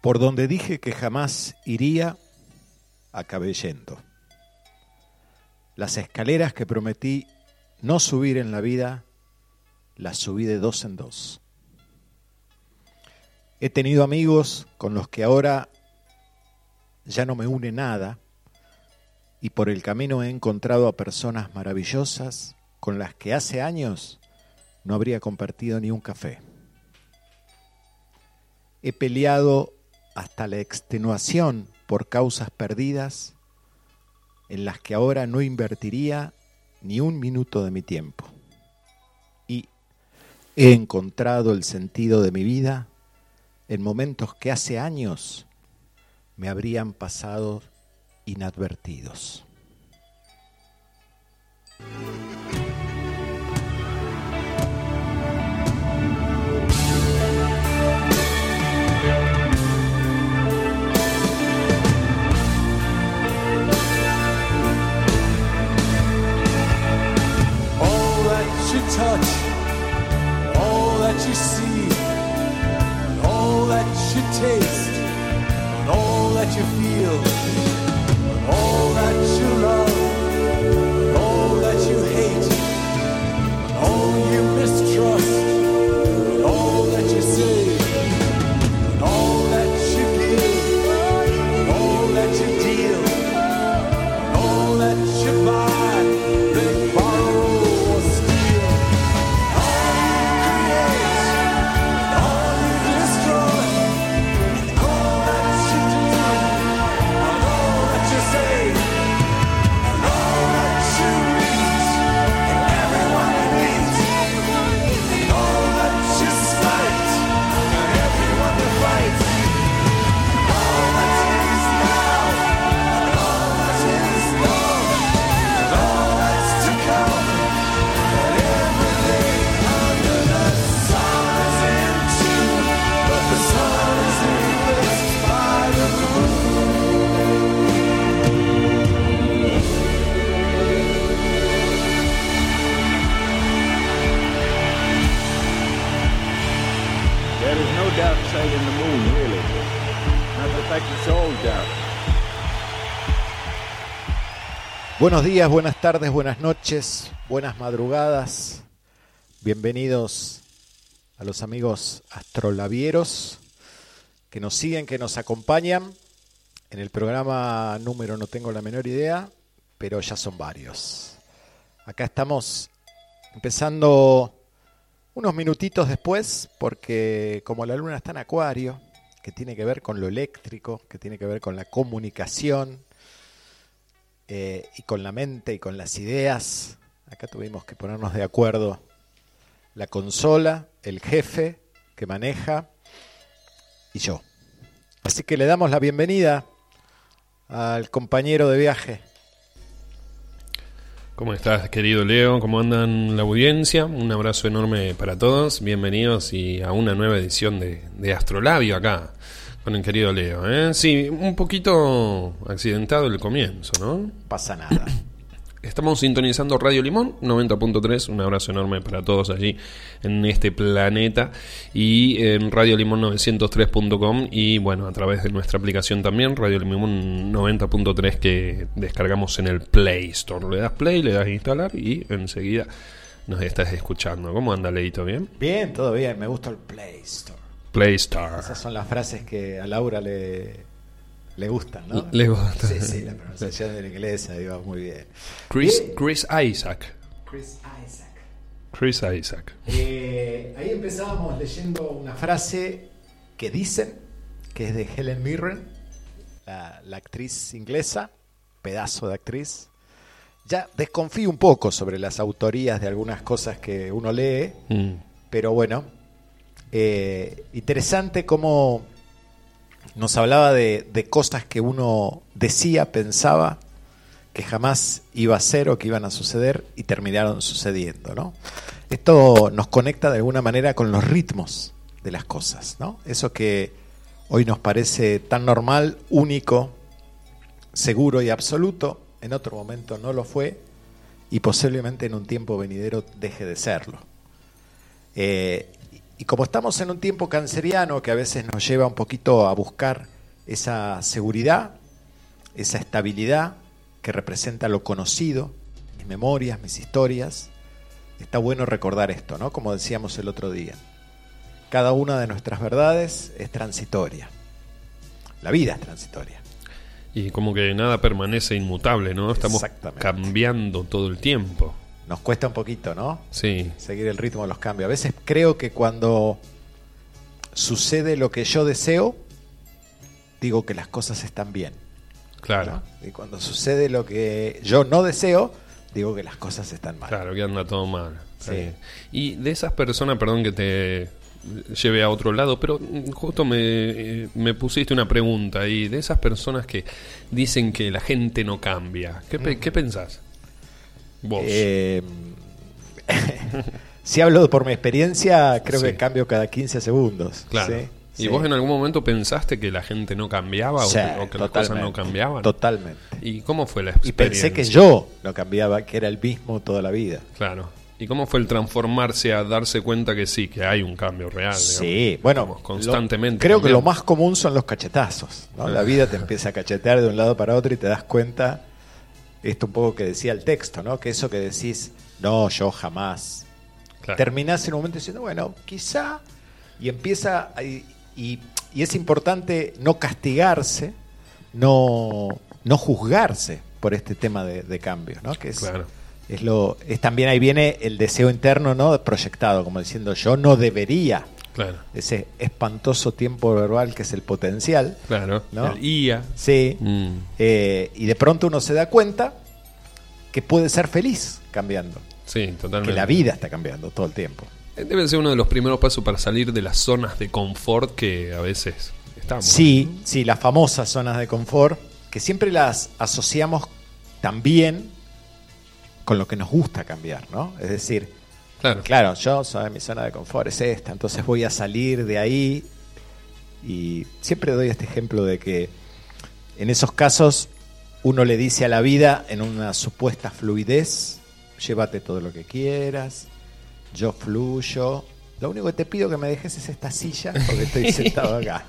Por donde dije que jamás iría, acabé yendo. Las escaleras que prometí no subir en la vida, las subí de dos en dos. He tenido amigos con los que ahora ya no me une nada y por el camino he encontrado a personas maravillosas con las que hace años no habría compartido ni un café. He peleado hasta la extenuación por causas perdidas en las que ahora no invertiría ni un minuto de mi tiempo. Y he encontrado el sentido de mi vida en momentos que hace años me habrían pasado inadvertidos. You see, all that you taste, and all that you feel, and all that you Buenos días, buenas tardes, buenas noches, buenas madrugadas. Bienvenidos a los amigos astrolabieros que nos siguen, que nos acompañan en el programa número no tengo la menor idea, pero ya son varios. Acá estamos empezando unos minutitos después, porque como la luna está en acuario, que tiene que ver con lo eléctrico, que tiene que ver con la comunicación, eh, y con la mente y con las ideas. Acá tuvimos que ponernos de acuerdo la consola, el jefe que maneja y yo. Así que le damos la bienvenida al compañero de viaje. ¿Cómo estás, querido Leo? ¿Cómo andan la audiencia? Un abrazo enorme para todos. Bienvenidos y a una nueva edición de, de Astrolabio acá con el querido Leo. ¿eh? Sí, un poquito accidentado el comienzo, ¿no? Pasa nada. Estamos sintonizando Radio Limón 90.3, un abrazo enorme para todos allí en este planeta y en radiolimón903.com y bueno, a través de nuestra aplicación también, Radio Limón 90.3 que descargamos en el Play Store. Le das play, le das instalar y enseguida nos estás escuchando. ¿Cómo anda, Leito? ¿Bien? Bien, todo bien, me gusta el Play Store. Play Store. Esas son las frases que a Laura le, le gustan, ¿no? Le gusta. Sí, sí, la pronunciación del inglés iba muy bien. Chris, Bien. Chris Isaac. Chris Isaac. Chris Isaac. Eh, ahí empezábamos leyendo una frase que dicen, que es de Helen Mirren, la, la actriz inglesa, pedazo de actriz. Ya desconfío un poco sobre las autorías de algunas cosas que uno lee, Mm. pero bueno, eh, interesante cómo nos hablaba de, cosas que uno decía, pensaba, que jamás iba a ser o que iban a suceder y terminaron sucediendo, ¿no? Esto nos conecta de alguna manera con los ritmos de las cosas, ¿no? Eso que hoy nos parece tan normal, único, seguro y absoluto, en otro momento no lo fue y posiblemente en un tiempo venidero deje de serlo. Eh, y como estamos en un tiempo canceriano que a veces nos lleva un poquito a buscar esa seguridad, esa estabilidad que representa lo conocido, mis memorias, mis historias, está bueno recordar esto, ¿no? Como decíamos el otro día. Cada una de nuestras verdades es transitoria. La vida es transitoria. Y como que nada permanece inmutable, ¿no? Estamos cambiando todo el tiempo. Nos cuesta un poquito, ¿no? Sí, Seguir el ritmo de los cambios. A veces creo que cuando sucede lo que yo deseo, digo que las cosas están bien. claro. ¿no? Y cuando sucede lo que yo no deseo, digo que las cosas están mal. Claro, que anda todo mal. Sí. Y de esas personas, perdón que te lleve a otro lado, pero mm, justo me, eh, me pusiste una pregunta ahí. De esas personas que dicen que la gente no cambia, ¿qué, pe- qué pensás? Vos. Eh, si hablo por mi experiencia, creo Sí. que cambio cada 15 segundos. claro. ¿sí? ¿Y Sí. vos en algún momento pensaste que la gente no cambiaba o que, o que las cosas no cambiaban? Totalmente. ¿Y cómo fue la Y experiencia? pensé que yo no cambiaba, que era el mismo toda la vida. Claro. ¿Y cómo fue el transformarse a darse cuenta que sí, que hay un cambio real? digamos? Sí, bueno, constantemente. lo- creo que lo más común son los cachetazos. ¿no? La vida te empieza a cachetear de un lado para otro y te das cuenta, esto un poco que decía el texto, ¿no? que eso que decís, no, yo jamás. Claro. Terminás en un momento diciendo, bueno, quizá, y empieza, a- y, y- y es importante no castigarse, no, no juzgarse por este tema de, de cambios, ¿no? que es, Claro. es lo es también ahí viene el deseo interno no proyectado como diciendo yo no debería Claro. ese espantoso tiempo verbal que es el potencial Claro. ¿No? El IA. sí Mm. Eh, y de pronto uno se da cuenta que puede ser feliz cambiando Sí, totalmente. que la vida está cambiando todo el tiempo Eh, Debe ser uno de los primeros pasos para salir de las zonas de confort que a veces estamos. sí sí las famosas zonas de confort que siempre las asociamos también con lo que nos gusta cambiar no es decir Claro. Claro, yo soy mi zona de confort es esta, entonces voy a salir de ahí y siempre doy este ejemplo de que en esos casos uno le dice a la vida en una supuesta fluidez, llévate todo lo que quieras, yo fluyo, lo único que te pido que me dejes es esta silla porque estoy sentado acá,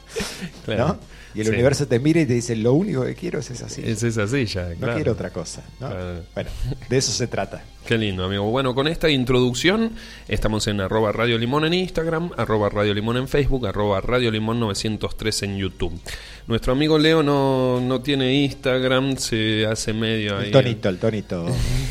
Claro. ¿no? Y el Sí. universo te mira y te dice, lo único que quiero es esa silla, Es esa silla, no claro. quiero otra cosa, ¿no? Claro. Bueno, de eso se trata. Qué lindo, amigo. Bueno, con esta introducción estamos en arroba Radio Limón en Instagram, arroba Radio Limón en Facebook, arroba Radio Limón 903 en YouTube. Nuestro amigo Leo no, no tiene Instagram, se hace medio ahí. El tonito, el tonito.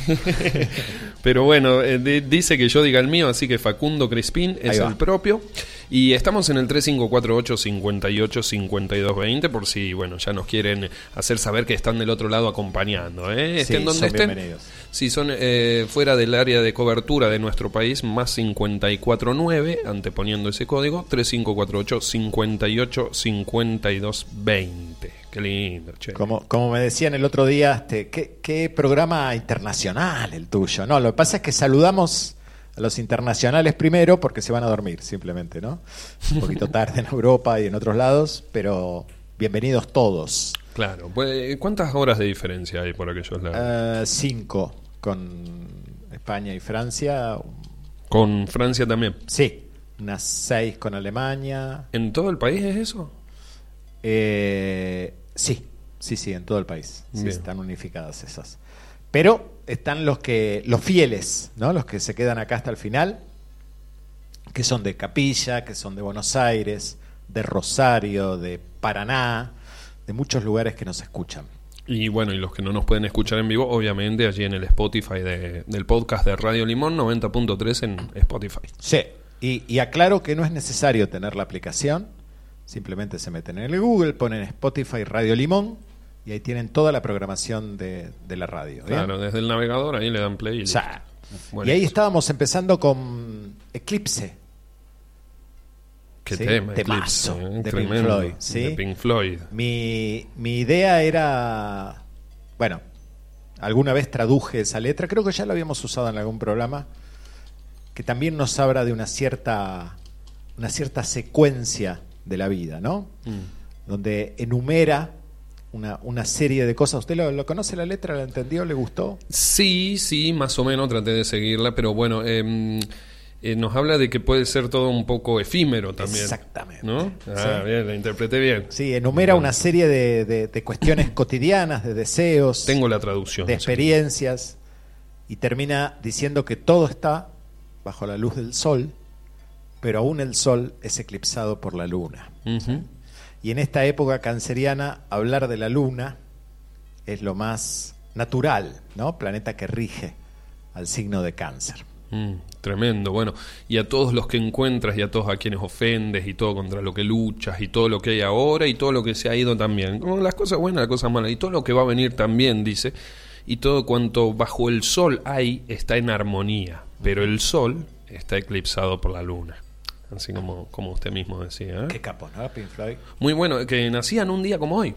Pero bueno, eh, di- dice que yo diga el mío, así que Facundo Crispín es Ahí va. el propio. Y estamos en el 3548 58 5220 por si, bueno, ya nos quieren hacer saber que están del otro lado acompañando. ¿eh? Sí, Estén donde son estén. bienvenidos. Si son eh, fuera del área de cobertura de nuestro país, más 549, anteponiendo ese código, 3548 58 5220. Qué lindo, che. Como, como me decían el otro día, este, ¿qué, qué programa internacional el tuyo. No, lo que pasa es que saludamos a los internacionales primero porque se van a dormir, simplemente, ¿no? Un poquito tarde en Europa y en otros lados, pero bienvenidos todos. Claro. Pues, ¿Cuántas horas de diferencia hay por aquellos lados? Eh, cinco con España y Francia. Con Francia también. Sí, unas seis con Alemania. ¿En todo el país es eso? Eh, sí, sí, sí, en todo el país. Sí, están unificadas esas. Pero están los que, los fieles, ¿no? Los que se quedan acá hasta el final, que son de Capilla, que son de Buenos Aires, de Rosario, de Paraná, de muchos lugares que nos escuchan. Y bueno, y los que no nos pueden escuchar en vivo, obviamente allí en el Spotify de- del podcast de Radio Limón 90.3 en Spotify. Sí. Y, y aclaro que no es necesario tener la aplicación, simplemente se meten en el Google, ponen Spotify Radio Limón y ahí tienen toda la programación de, de la radio. ¿bien? Claro, desde el navegador ahí le dan play. y O sea, y ahí estábamos empezando con Eclipse. Qué sí, tema, temazo Eclipse, ¿eh? de Pink Floyd, ¿sí? de Pink Floyd. Mi, mi idea era, bueno, alguna vez traduje esa letra, creo que ya la habíamos usado en algún programa, que también nos habla de una cierta, una cierta secuencia de la vida, ¿no? Mm. Donde enumera una, una serie de cosas. ¿Usted lo, lo conoce la letra? ¿La entendió? ¿Le gustó? Sí, sí, más o menos traté de seguirla, pero bueno, em, eh, nos habla de que puede ser todo un poco efímero también. Exactamente. ¿No? Ah, Sí. bien, la interpreté bien. Sí, enumera una serie de, de- de cuestiones cotidianas, de deseos, Tengo la traducción. de experiencias, y termina diciendo que todo está bajo la luz del sol, pero aún el sol es eclipsado por la luna. Y en esta época canceriana, hablar de la luna es lo más natural, ¿no? Planeta que rige al signo de cáncer. Mm, tremendo, bueno, y a todos los que encuentras y a todos a quienes ofendes y todo contra lo que luchas y todo lo que hay ahora y todo lo que se ha ido también, como las cosas buenas, las cosas malas y todo lo que va a venir también, dice, y todo cuanto bajo el sol hay está en armonía, pero el sol está eclipsado por la luna, así como, como usted mismo decía. ¿eh? Qué capo, ¿no? Pink Floyd. Muy bueno, que nacían un día como hoy.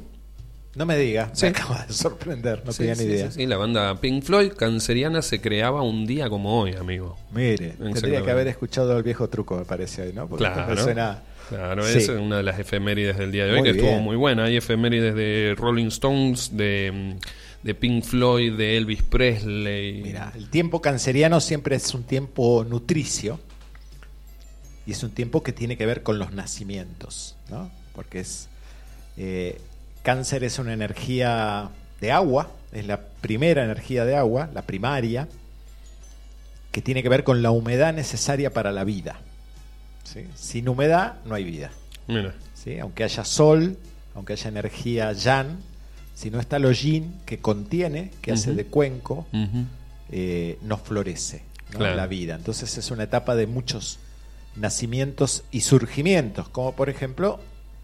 No me diga, Sí. me acaba de sorprender, no Sí, tenía sí, ni idea. sí, sí, la banda Pink Floyd canceriana se creaba un día como hoy, amigo. Mire, tendría que haber escuchado el viejo truco, me parece hoy, ¿no? Porque Claro, me suena. claro es una de las efemérides del día de hoy Muy que estuvo muy buena. Hay efemérides de Rolling Stones, de, de Pink Floyd, de Elvis Presley. Mira, el tiempo canceriano siempre es un tiempo nutricio y es un tiempo que tiene que ver con los nacimientos, ¿no? Porque es. eh, cáncer es una energía de agua, es la primera energía de agua, la primaria, que tiene que ver con la humedad necesaria para la vida. ¿sí? Sin humedad no hay vida. Mira, ¿sí? Aunque haya sol, aunque haya energía yan, si no está lo yin que contiene, que hace de cuenco, ujú, eh, no florece ¿no? Claro. la vida. Entonces es una etapa de muchos nacimientos y surgimientos, como por ejemplo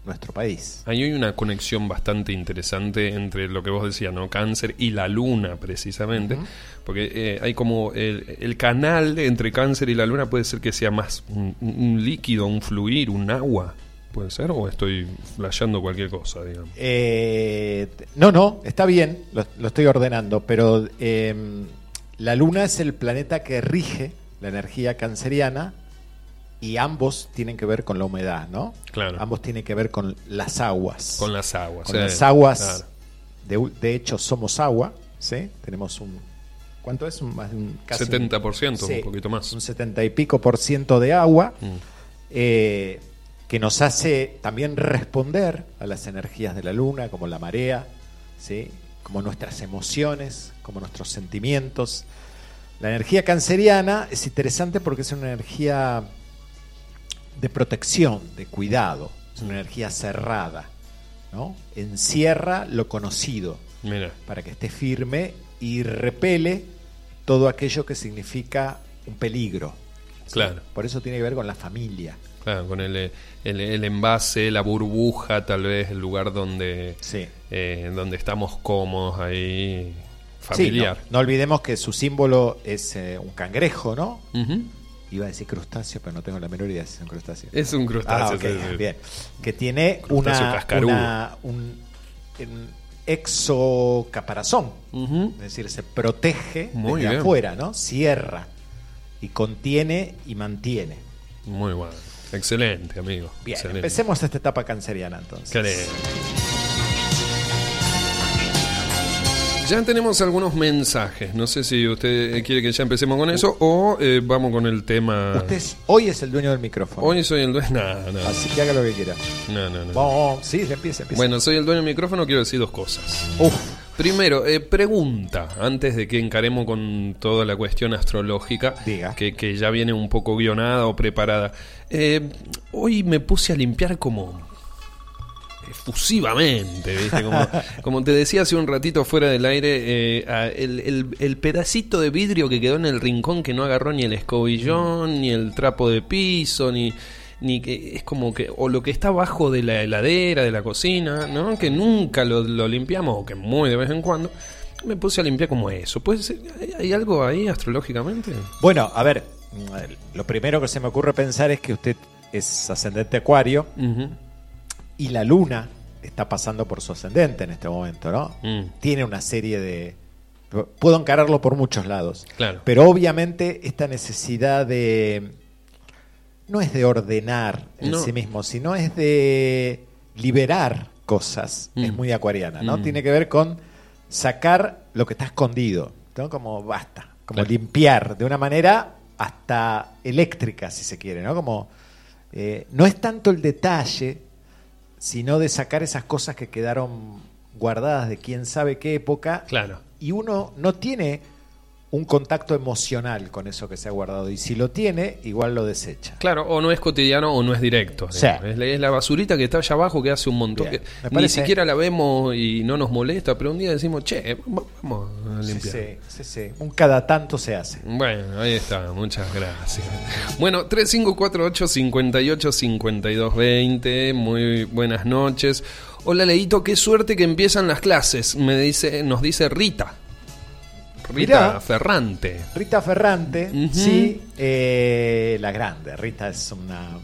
nuestro país. ahí hay una conexión bastante interesante entre lo que vos decías, ¿no? Cáncer y la luna, precisamente. Porque eh, hay como el, el canal entre cáncer y la luna puede ser que sea más un, un líquido, un fluir, un agua. ¿Puede ser? ¿O estoy flasheando cualquier cosa, digamos? Eh, no, no, está bien, lo, lo estoy ordenando, pero eh, la luna es el planeta que rige la energía canceriana y ambos tienen que ver con la humedad, ¿no? Claro. Ambos tienen que ver con las aguas. Con las aguas. Con las aguas. claro. De, hecho, somos agua, ¿sí? Tenemos un... ¿Cuánto es? Un, más de un- casi un- 70%, Sí, un poquito más. Un 70 y pico por ciento de agua, Mm. eh, que nos hace también responder a las energías de la luna, como la marea, ¿sí? como nuestras emociones, como nuestros sentimientos. La energía canceriana es interesante porque es una energía de protección, de cuidado, es una energía cerrada, ¿no? Encierra lo conocido Mira, para que esté firme y repele todo aquello que significa un peligro. ¿sí? Claro. Por eso tiene que ver con la familia. claro, con el, el, el envase, la burbuja, tal vez el lugar donde, Sí. eh, donde estamos cómodos ahí, Sí, familiar. no, no olvidemos que su símbolo es eh, un cangrejo, ¿no? Iba a decir crustáceo, pero no tengo la menor idea si es un crustáceo. Es un crustáceo. Ah, ok, sí, sí. bien. Que tiene una, una- un, un exocaparazón. Es decir, se protege Muy desde bien. afuera, ¿no? Cierra y contiene y mantiene. Muy bueno. Excelente, amigo. Bien, Excelente. empecemos esta etapa canceriana entonces. Qué Ya tenemos algunos mensajes. No sé si usted quiere que ya empecemos con eso o eh, vamos con el tema. Usted es- hoy es el dueño del micrófono. Hoy soy el dueño. No, no. Así que haga lo que quiera. No, no, no. Vamos, sí, empieza, empieza. Bueno, soy el dueño del micrófono. Quiero decir dos cosas. Uf, Primero, eh, pregunta, antes de que encaremos con toda la cuestión astrológica, Diga. Que, que ya viene un poco guionada o preparada. Eh, hoy me puse a limpiar como efusivamente, ¿viste? Como, como te decía hace un ratito fuera del aire, eh, el, el- el pedacito de vidrio que quedó en el rincón que no agarró ni el escobillón, ni el trapo de piso, ni ni que es como que o lo que está abajo de la heladera de la cocina no que nunca lo, lo limpiamos o que muy de vez en cuando. Me puse a limpiar como eso. Puede ser hay, algo ahí astrológicamente Bueno, a ver, lo primero que se me ocurre pensar es que usted es ascendente acuario. Ujú. Y la luna está pasando por su ascendente en este momento, ¿no? Mm. Tiene una serie de... Puedo encararlo por muchos lados. Claro. Pero obviamente esta necesidad de... No es de ordenar en No. sí mismo, sino es de liberar cosas. Es Mm. muy acuariana, ¿no? Mm. Tiene que ver con sacar lo que está escondido, ¿no? Como basta, como Claro. limpiar de una manera hasta eléctrica, si se quiere, ¿no? Como eh, no es tanto el detalle, sino de sacar esas cosas que quedaron guardadas de quién sabe qué época. Claro. Y uno no tiene un contacto emocional con eso que se ha guardado. Y si lo tiene, igual lo desecha. Claro, o no es cotidiano o no es directo. Sí. digamos. Es, la, es la basurita que está allá abajo que hace un montón. Bien, que ni siquiera la vemos y no nos molesta, pero un día decimos, che, va- vamos a limpiar. sí, sí, sí. Un cada tanto se hace. Bueno, ahí está, muchas gracias. Bueno, 3548 58 52 20, muy buenas noches. Hola Leito, qué suerte que empiezan las clases, me dice, nos dice Rita. Rita Mirá. Ferrante. Rita Ferrante, Ujú. sí, eh, la grande. Rita es una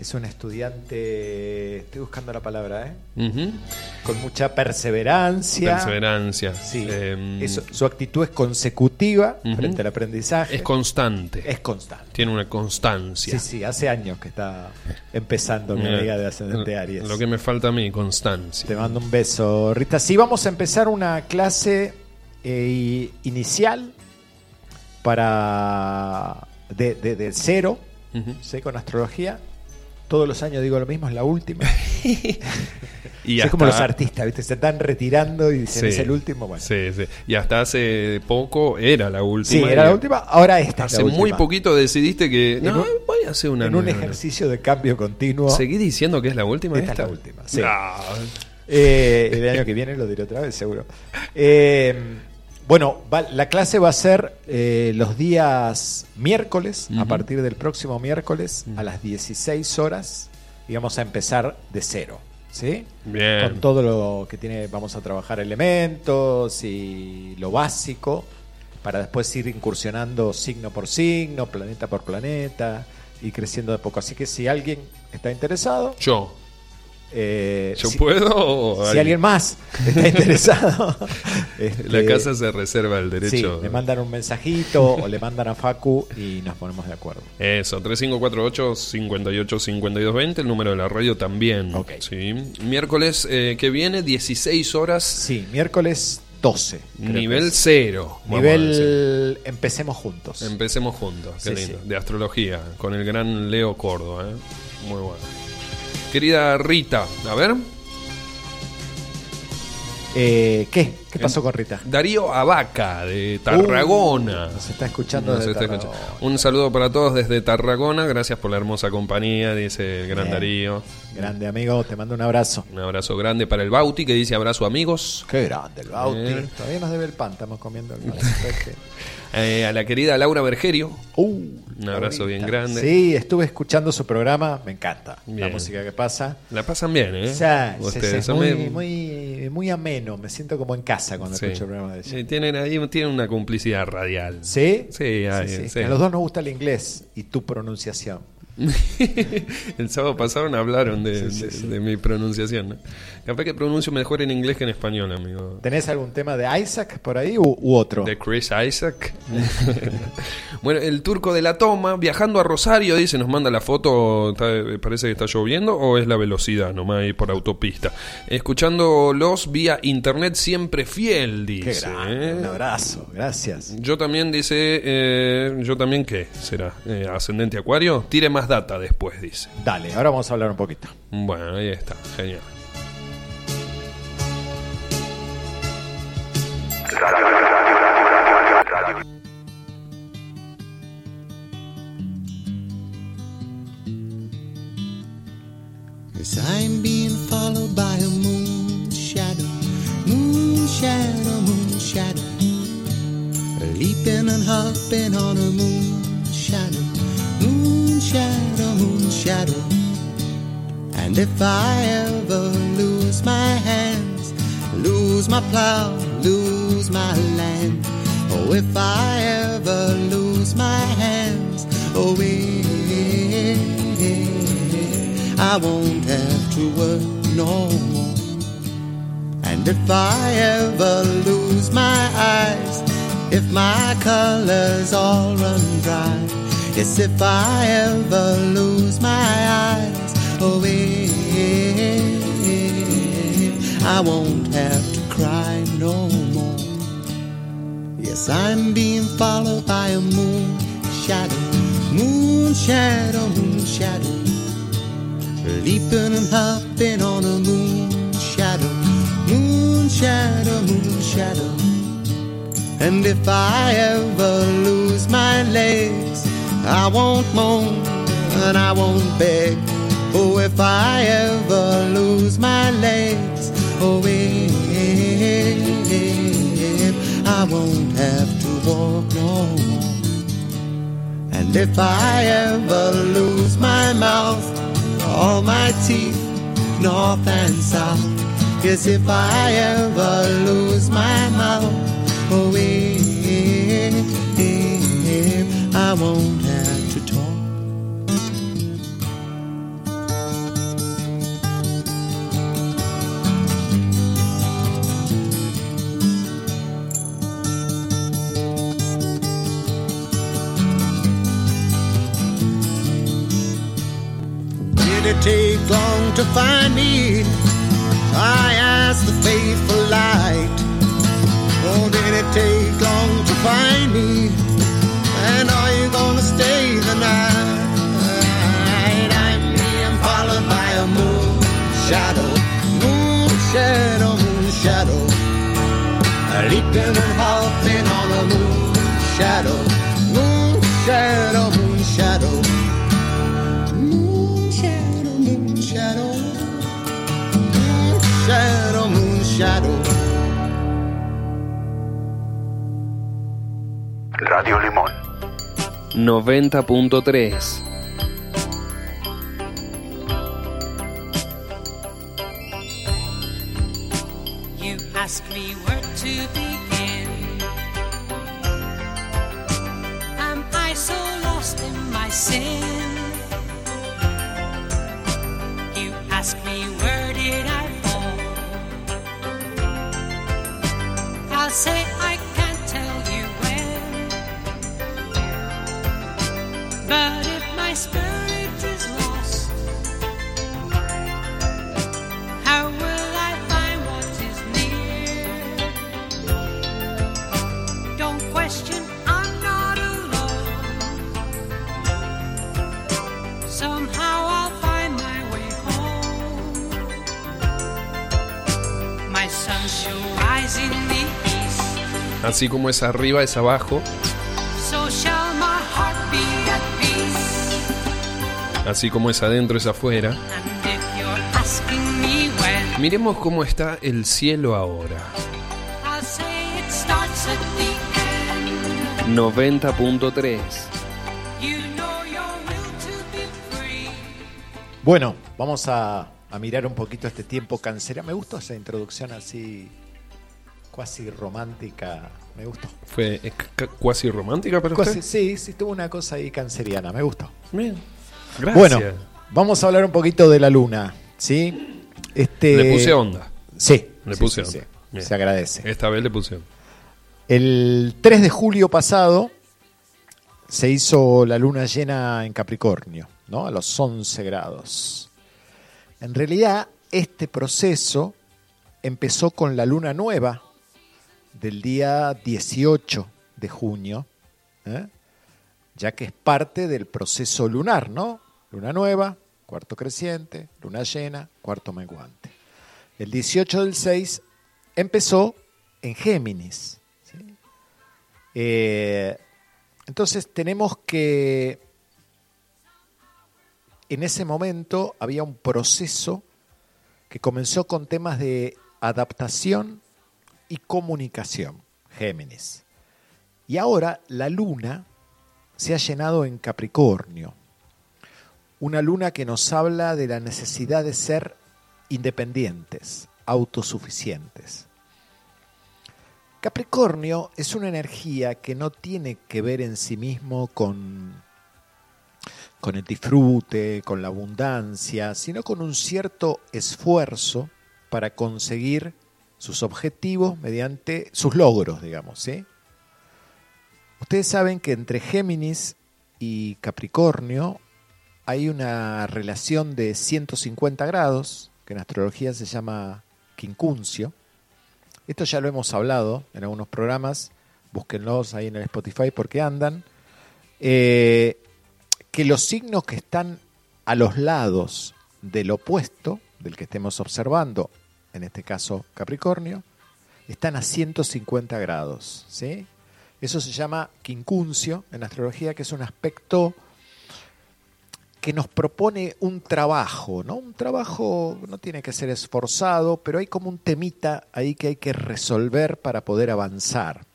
es una estudiante, estoy buscando la palabra, ¿eh? Ujú. con mucha perseverancia. Perseverancia. Sí, Em, Eso- su actitud es consecutiva Ujú. frente al aprendizaje. es constante. Es constante. Tiene una constancia. Sí, sí, hace años que está empezando mi Mira, amiga de ascendente Aries. Lo que me falta a mí, constancia. Te mando un beso, Rita. Sí, vamos a empezar una clase eh, inicial para de, de- de cero. ¿sí? con astrología. Todos los años digo lo mismo, es la última. Y es como los artistas, ¿viste? Se están retirando y dicen Sí. es el último. Bueno. Sí, Sí, sí. Y hasta hace poco era la última. era Y la última, ahora esta es Hace muy poquito decidiste que. No, un- voy a hacer una En un ejercicio de cambio continuo. ¿Seguí diciendo que es la última? Esta es la última, sí. Eh, el año que viene lo diré otra vez, seguro. Eh, bueno, va- la clase va a ser eh, los días miércoles, a partir del próximo miércoles, a las 16 horas, y vamos a empezar de cero. ¿Sí? Bien. Con todo lo que tiene, vamos a trabajar elementos y lo básico, para después ir incursionando signo por signo, planeta por planeta, y creciendo de poco. Así que si alguien está interesado, Yo. Eh, ¿Yo si- puedo? o si alguien más está interesado, La este, casa se reserva el sí, derecho. le mandan un mensajito o le mandan a Facu y nos ponemos de acuerdo. Eso, 3548 58 52 20, el número de la radio también. Sí. Miércoles eh, que viene, 16 horas, Sí, miércoles 12. creo que nivel cero. Nivel empecemos juntos. Empecemos juntos, qué Sí, lindo. sí. De astrología, con el gran Leo Córdoba. ¿eh? Muy bueno. Querida Rita, a ver. Eh, ¿Qué? ¿Qué pasó con Rita? Darío Abaca, de Tarragona. Uh, nos está escuchando Nos desde está Tarragona. escuchando. Un saludo para todos desde Tarragona. Gracias por la hermosa compañía, dice el gran Bien. Darío. Grande amigo, te mando un abrazo. Un abrazo grande para el Bauti que dice abrazo amigos. Qué grande el Bauti. Todavía nos debe el pan, estamos comiendo el pan. Eh, a la querida Laura Bergerio. Uh, Un abrazo bien grande. Sí, estuve escuchando su programa, me encanta la música que pasa. La pasan bien, ¿eh? O sea, sí, Ustedes sí, muy, muy, muy ameno, me siento como en casa cuando Sí. escucho el programa de ella. Sí, tienen ahí tienen una complicidad radial. ¿Sí? Sí, hay, sí. A los dos nos gusta el inglés y tu pronunciación. el sábado pasado hablaron de, Sí, sí, de- sí. de mi pronunciación. ¿no? Capaz que pronuncio mejor en inglés que en español, amigo. ¿Tenés algún tema de Isaac por ahí u, u otro? De Chris Isaac. bueno, el turco de la toma, viajando a Rosario, dice, nos manda la foto, está- parece que está lloviendo o es la velocidad nomás ahí por autopista. Escuchándolos vía internet siempre fiel, Qué dice. grande, ¿eh? un abrazo, gracias. Yo también dice, eh, yo también qué será, Eh, ascendente acuario, tire más data después, dice. Dale, ahora vamos a hablar un poquito. Bueno, ahí está, genial. As I'm being followed by a moon shadow, moon shadow, moon shadow. Leaping and hopping on a moon shadow, shadow, moon shadow. And if I ever lose my hands, lose my plow, lose my land. Oh, if I ever lose my hands, oh, eh, I won't have to work no more. And if I ever lose my eyes, if my colors all run dry, yes, if I ever lose my eyes, oh, eh, eh, eh, eh, I won't have to cry no more. Yes, I'm being followed by a moon shadow, moon shadow, moon shadow. Leaping and hopping on a moon shadow, moon shadow, moon shadow. And if I ever lose my legs, I won't moan and I won't beg. Oh, if I ever lose my legs, oh, if I won't have to walk no more. And if I ever lose my mouth, all my teeth, north and south. Yes, if I ever lose my mouth, oh, if I won't Did it take long to find me? I asked the faithful light. Oh, did it take long to find me? And are you gonna stay the night? I'm being followed by a moon shadow, moon shadow, moon shadow. Leaping and hopping on a moon shadow, moon shadow, moon shadow. Shadow. Radio Limón. 90.3 Así como es arriba, es abajo. so shall my heart be at peace. Así como es adentro, es afuera. Miremos cómo está el cielo ahora. I'll say it starts at the end. 90.3 You know your will to be free. Bueno, vamos a, a mirar un poquito este tiempo cancera. Me gustó esa introducción así, cuasi romántica. Me gustó. ¿Fue eh, cuasi romántica para usted? sí, sí, tuvo una cosa ahí canceriana. Me gustó. Bien. Gracias. Bueno, vamos a hablar un poquito de la luna, ¿sí? Este, Le puse onda. Sí, Le sí, puse sí, onda. sí. Se agradece. Esta vez le puse onda. El 3 de julio pasado se hizo la luna llena en Capricornio, ¿no? A los 11 grados. En realidad, este proceso empezó con la luna nueva del día 18 de junio, ¿eh? ya que es parte del proceso lunar, ¿no? Luna nueva, cuarto creciente, luna llena, cuarto menguante. El 18 del 6 empezó en Géminis. Eh, entonces tenemos que en ese momento había un proceso que comenzó con temas de adaptación y comunicación, Géminis. Y ahora la luna se ha llenado en Capricornio, una luna que nos habla de la necesidad de ser independientes, autosuficientes. Capricornio es una energía que no tiene que ver en sí mismo con, con el disfrute, con la abundancia, sino con un cierto esfuerzo para conseguir sus objetivos mediante sus logros, digamos, ¿sí? Ustedes saben que entre Géminis y Capricornio hay una relación de 150 grados, que en astrología se llama quincuncio. Esto ya lo hemos hablado en algunos programas, búsquenlos ahí en el Spotify porque andan. eh, que los signos que están a los lados del opuesto, del que estemos observando, en este caso Capricornio, están a 150 grados. ¿sí? Eso se llama quincuncio en astrología, que es un aspecto que nos propone un trabajo, ¿no? Un trabajo no tiene que ser esforzado, pero hay como un temita ahí que hay que resolver para poder avanzar.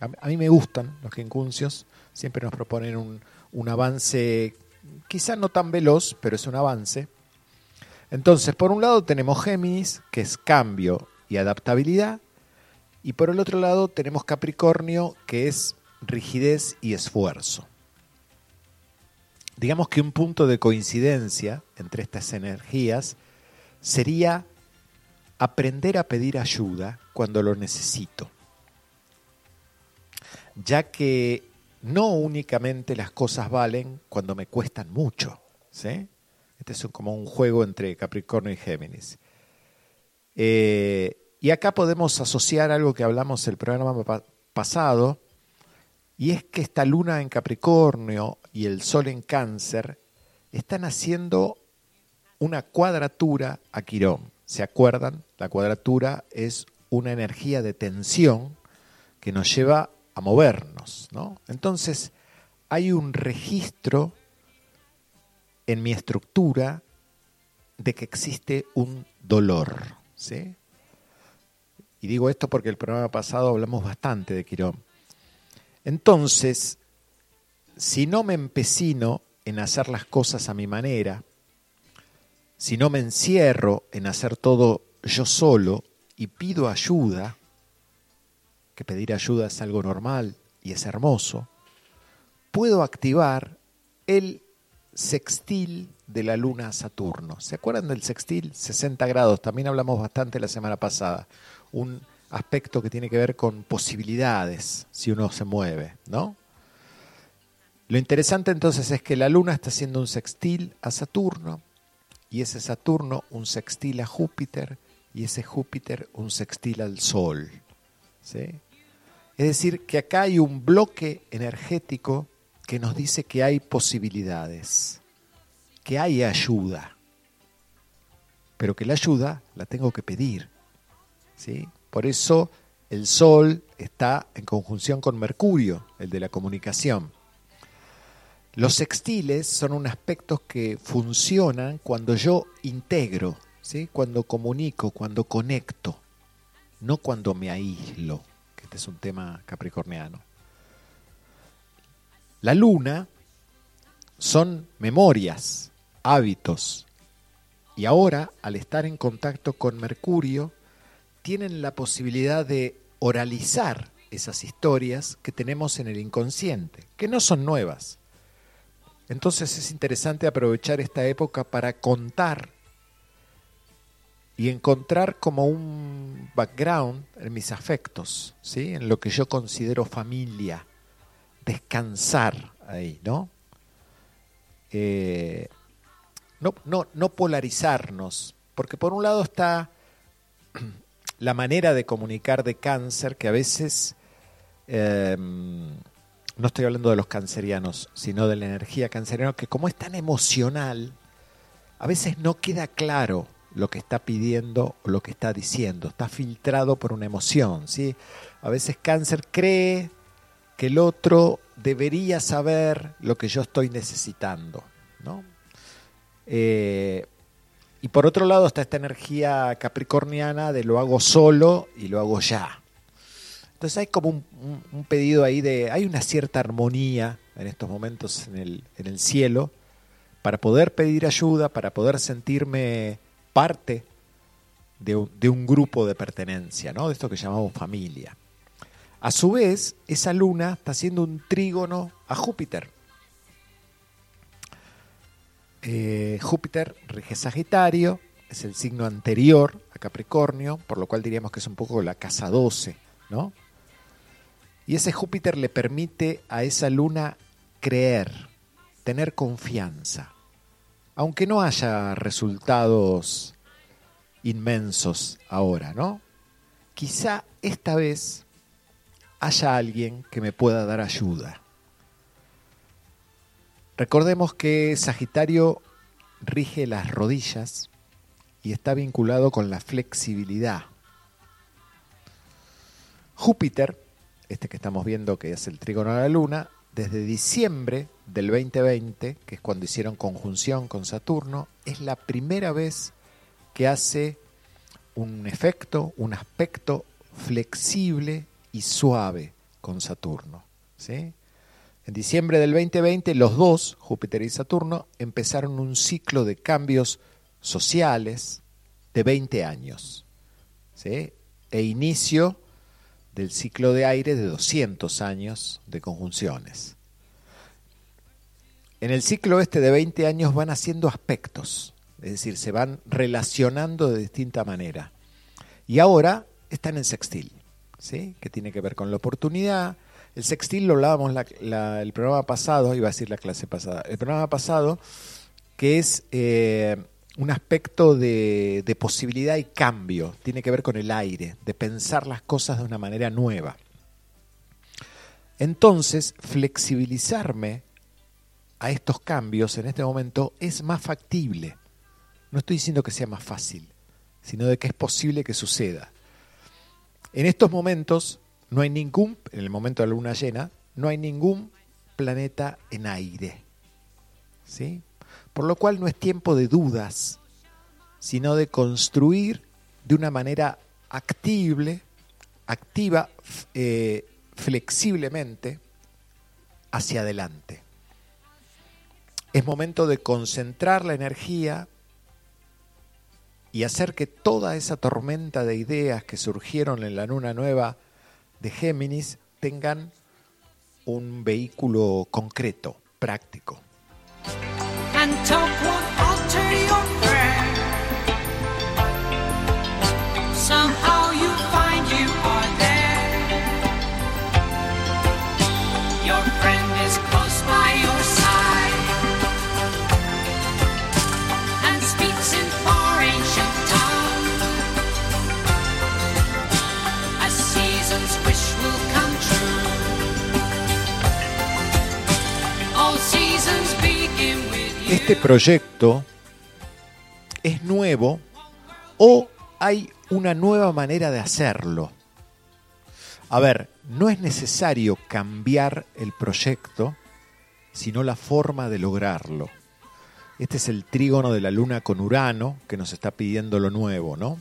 A, mí me gustan los quincunциos, siempre nos proponen un, un avance, quizá no tan veloz, pero es un avance. Entonces, por un lado tenemos Géminis, que es cambio y adaptabilidad, y por el otro lado tenemos Capricornio, que es rigidez y esfuerzo. Digamos que un punto de coincidencia entre estas energías sería aprender a pedir ayuda cuando lo necesito, ya que no únicamente las cosas valen cuando me cuestan mucho. ¿sí? Es como un juego entre Capricornio y Géminis. Eh, y acá podemos asociar algo que hablamos el programa pa- pasado, y es que esta luna en Capricornio y el sol en Cáncer están haciendo una cuadratura a Quirón. ¿Se acuerdan? La cuadratura es una energía de tensión que nos lleva a movernos, ¿no? Entonces, hay un registro en mi estructura de que existe un dolor, ¿sí? Y digo esto porque el programa pasado hablamos bastante de Quirón. Entonces, si no me empecino en hacer las cosas a mi manera, si no me encierro en hacer todo yo solo y pido ayuda, que pedir ayuda es algo normal y es hermoso, puedo activar el sextil de la luna a Saturno. ¿Se acuerdan del sextil? 60 grados, también hablamos bastante la semana pasada. Un aspecto que tiene que ver con posibilidades si uno se mueve, ¿no? Lo interesante entonces es que la luna está haciendo un sextil a Saturno y ese Saturno un sextil a Júpiter y ese Júpiter un sextil al Sol. ¿sí? Es decir, que acá hay un bloque energético que nos dice que hay posibilidades, que hay ayuda, pero que la ayuda la tengo que pedir. ¿sí? Por eso el Sol está en conjunción con Mercurio, el de la comunicación. Los sextiles son un aspecto que funcionan cuando yo integro, ¿sí? cuando comunico, cuando conecto, no cuando me aíslo, que este es un tema capricorniano. La luna son memorias, hábitos, y ahora, al estar en contacto con Mercurio, tienen la posibilidad de oralizar esas historias que tenemos en el inconsciente, que no son nuevas. Entonces es interesante aprovechar esta época para contar y encontrar como un background en mis afectos, ¿sí? en lo que yo considero familia, descansar ahí, ¿no? Eh, no, no, no polarizarnos, porque por un lado está la manera de comunicar de cáncer que a veces, eh, no estoy hablando de los cancerianos, sino de la energía canceriana, que como es tan emocional, a veces no queda claro lo que está pidiendo o lo que está diciendo, está filtrado por una emoción, ¿sí? A veces cáncer cree que el otro debería saber lo que yo estoy necesitando, ¿no? Eh, y por otro lado está esta energía capricorniana de lo hago solo y lo hago ya. Entonces hay como un, pedido ahí de, hay una cierta armonía en estos momentos en el, en el cielo para poder pedir ayuda, para poder sentirme parte de un, de un grupo de pertenencia, ¿no? de esto que llamamos familia. A su vez, esa luna está haciendo un trígono a Júpiter. Eh, Júpiter rige Sagitario, es el signo anterior a Capricornio, por lo cual diríamos que es un poco la casa 12, ¿no? Y ese Júpiter le permite a esa luna creer, tener confianza, aunque no haya resultados inmensos ahora, ¿no? Quizá esta vez haya alguien que me pueda dar ayuda. Recordemos que Sagitario rige las rodillas y está vinculado con la flexibilidad. Júpiter, este que estamos viendo que es el trígono de la Luna, desde diciembre del 2020, que es cuando hicieron conjunción con Saturno, es la primera vez que hace un efecto, un aspecto flexible y suave con Saturno. ¿sí? En diciembre del 2020, los dos, Júpiter y Saturno, empezaron un ciclo de cambios sociales de 20 años. ¿sí? E inicio del ciclo de aire de 200 años de conjunciones. En el ciclo este de 20 años van haciendo aspectos, es decir, se van relacionando de distinta manera. Y ahora están en sextil, ¿sí? que tiene que ver con la oportunidad. El sextil lo hablábamos el programa pasado, iba a decir la clase pasada, el programa pasado, que es eh, un aspecto de posibilidad y cambio, tiene que ver con el aire, de pensar las cosas de una manera nueva. Entonces, flexibilizarme a estos cambios en este momento es más factible. No estoy diciendo que sea más fácil, sino de que es posible que suceda. En estos momentos no hay ningún, en el momento de la luna llena, no hay ningún planeta en aire. ¿Sí? Por lo cual no es tiempo de dudas, sino de construir de una manera actible, activa, eh, flexiblemente hacia adelante. Es momento de concentrar la energía y hacer que toda esa tormenta de ideas que surgieron en la luna nueva de Géminis tengan un vehículo concreto, práctico. Este proyecto es nuevo o hay una nueva manera de hacerlo. A ver, no es necesario cambiar el proyecto, sino la forma de lograrlo. Este es el trígono de la luna con Urano que nos está pidiendo lo nuevo, ¿no?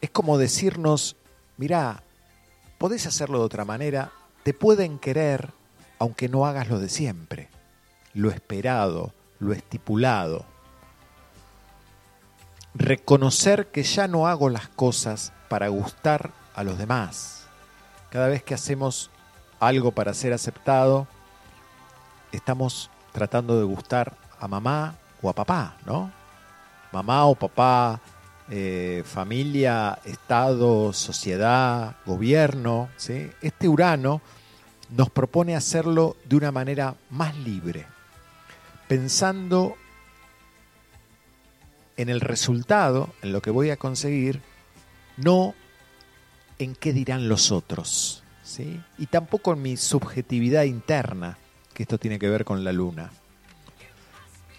Es como decirnos, mirá, podés hacerlo de otra manera, te pueden querer aunque no hagas lo de siempre, lo esperado, lo estipulado. Reconocer que ya no hago las cosas para gustar a los demás. Cada vez que hacemos algo para ser aceptado, estamos tratando de gustar a mamá o a papá, ¿no? Mamá o papá, eh, familia, Estado, sociedad, gobierno, ¿sí? Este Urano nos propone hacerlo de una manera más libre, pensando en el resultado, en lo que voy a conseguir, no en qué dirán los otros, ¿sí? y tampoco en mi subjetividad interna, que esto tiene que ver con la luna.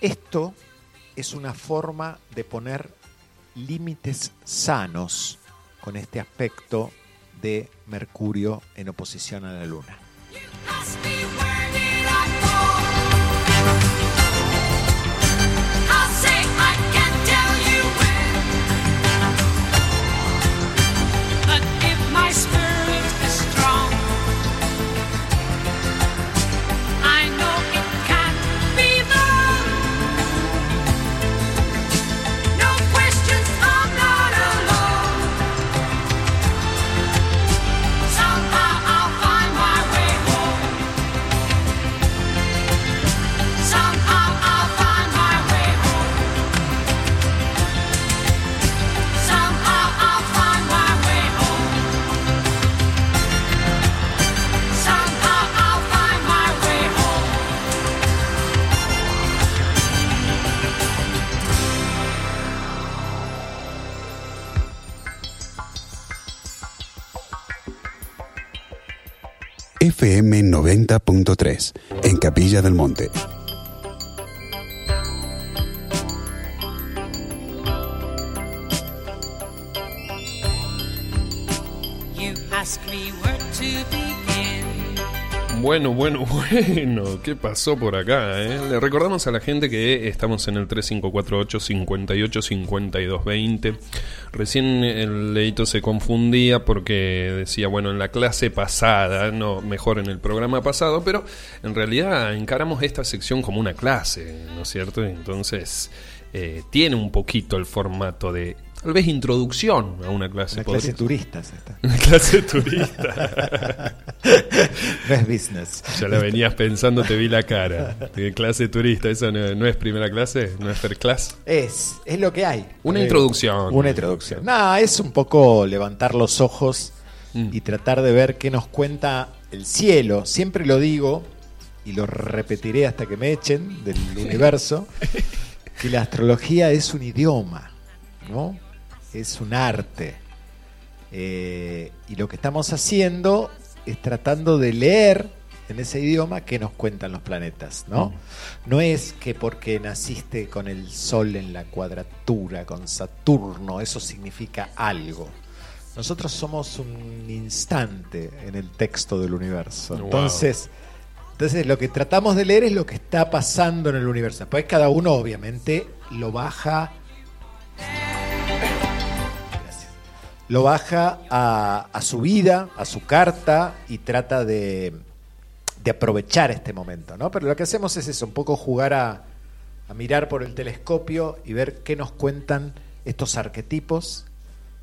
Esto es una forma de poner límites sanos con este aspecto de Mercurio en oposición a la luna. FM 90.3 en Capilla del Monte. Bueno, bueno, bueno, ¿qué pasó por acá? eh? Le recordamos a la gente que estamos en el 3548 58 52 20. Recién el leito se confundía porque decía, bueno, en la clase pasada, no, mejor en el programa pasado, pero en realidad encaramos esta sección como una clase, ¿no es cierto? Entonces, eh, tiene un poquito el formato de, tal vez, introducción a una clase. La podría clase esta. Una clase turista. No es business. Ya la venías pensando, te vi la cara. De clase turista, ¿eso no, no es primera clase? ¿No es first class? Es, es lo que hay. Una introducción. Una introducción. Nada, es un poco levantar los ojos Mm. y tratar de ver qué nos cuenta el cielo. Siempre lo digo y lo repetiré hasta que me echen del universo, que la astrología es un idioma, ¿no? Es un arte. Eh, y lo que estamos haciendo es tratando de leer en ese idioma qué nos cuentan los planetas, ¿no? No es que porque naciste con el Sol en la cuadratura, con Saturno, eso significa algo. Nosotros somos un instante en el texto del universo. Wow. Entonces, entonces lo que tratamos de leer es lo que está pasando en el universo. Después cada uno obviamente lo baja. Lo baja a, su vida, a su carta y trata de, de aprovechar este momento, ¿no? Pero lo que hacemos es eso, un poco jugar a, a mirar por el telescopio y ver qué nos cuentan estos arquetipos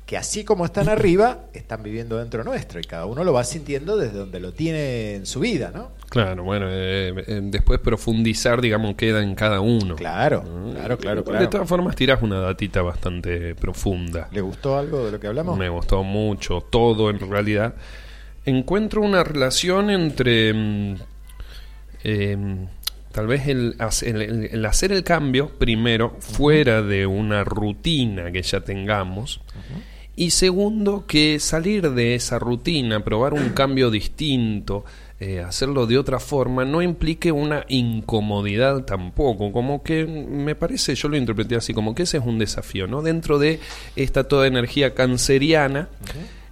que así como están arriba, están viviendo dentro nuestro y cada uno lo va sintiendo desde donde lo tiene en su vida, ¿no? Claro, bueno, eh, eh, después profundizar, digamos, queda en cada uno. Claro, claro, claro, De claro. todas formas, tirás una datita bastante profunda. ¿Le gustó algo de lo que hablamos? Me gustó mucho, todo en realidad. Encuentro una relación entre em, tal vez el, hace- el- el- el hacer el cambio primero fuera de una rutina que ya tengamos. Y segundo, que salir de esa rutina, probar un cambio distinto, eh, hacerlo de otra forma, no implique una incomodidad tampoco. Como que me parece, yo lo interpreté así, como que ese es un desafío, ¿no? Dentro de esta toda energía canceriana,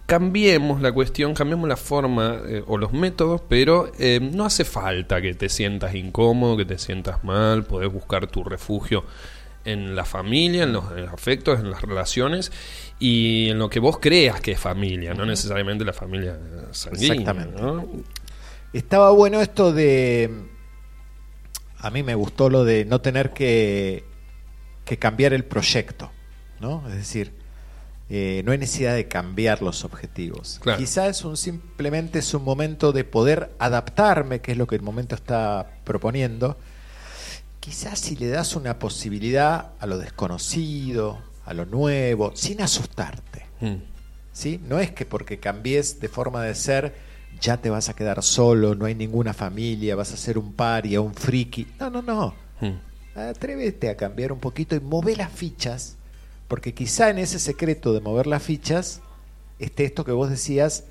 cambiemos la cuestión, cambiemos la forma eh, o los métodos, pero eh, no hace falta que te sientas incómodo, que te sientas mal, podés buscar tu refugio en la familia, en los, en los afectos, en las relaciones y en lo que vos creas que es familia, no necesariamente la familia sanguínea. Exactamente. ¿no? Estaba bueno esto de. A mí me gustó lo de no tener que, que cambiar el proyecto, ¿no? Es decir, eh, no hay necesidad de cambiar los objetivos. Claro. Quizá es un simplemente es un momento de poder adaptarme, que es lo que el momento está proponiendo. Quizás si le das una posibilidad a lo desconocido, a lo nuevo, sin asustarte. Mm. ¿sí? No es que porque cambies de forma de ser ya te vas a quedar solo, no hay ninguna familia, vas a ser un paria, un friki. No, no, no. Mm. Atrévete a cambiar un poquito y move las fichas, porque quizá en ese secreto de mover las fichas esté esto que vos decías,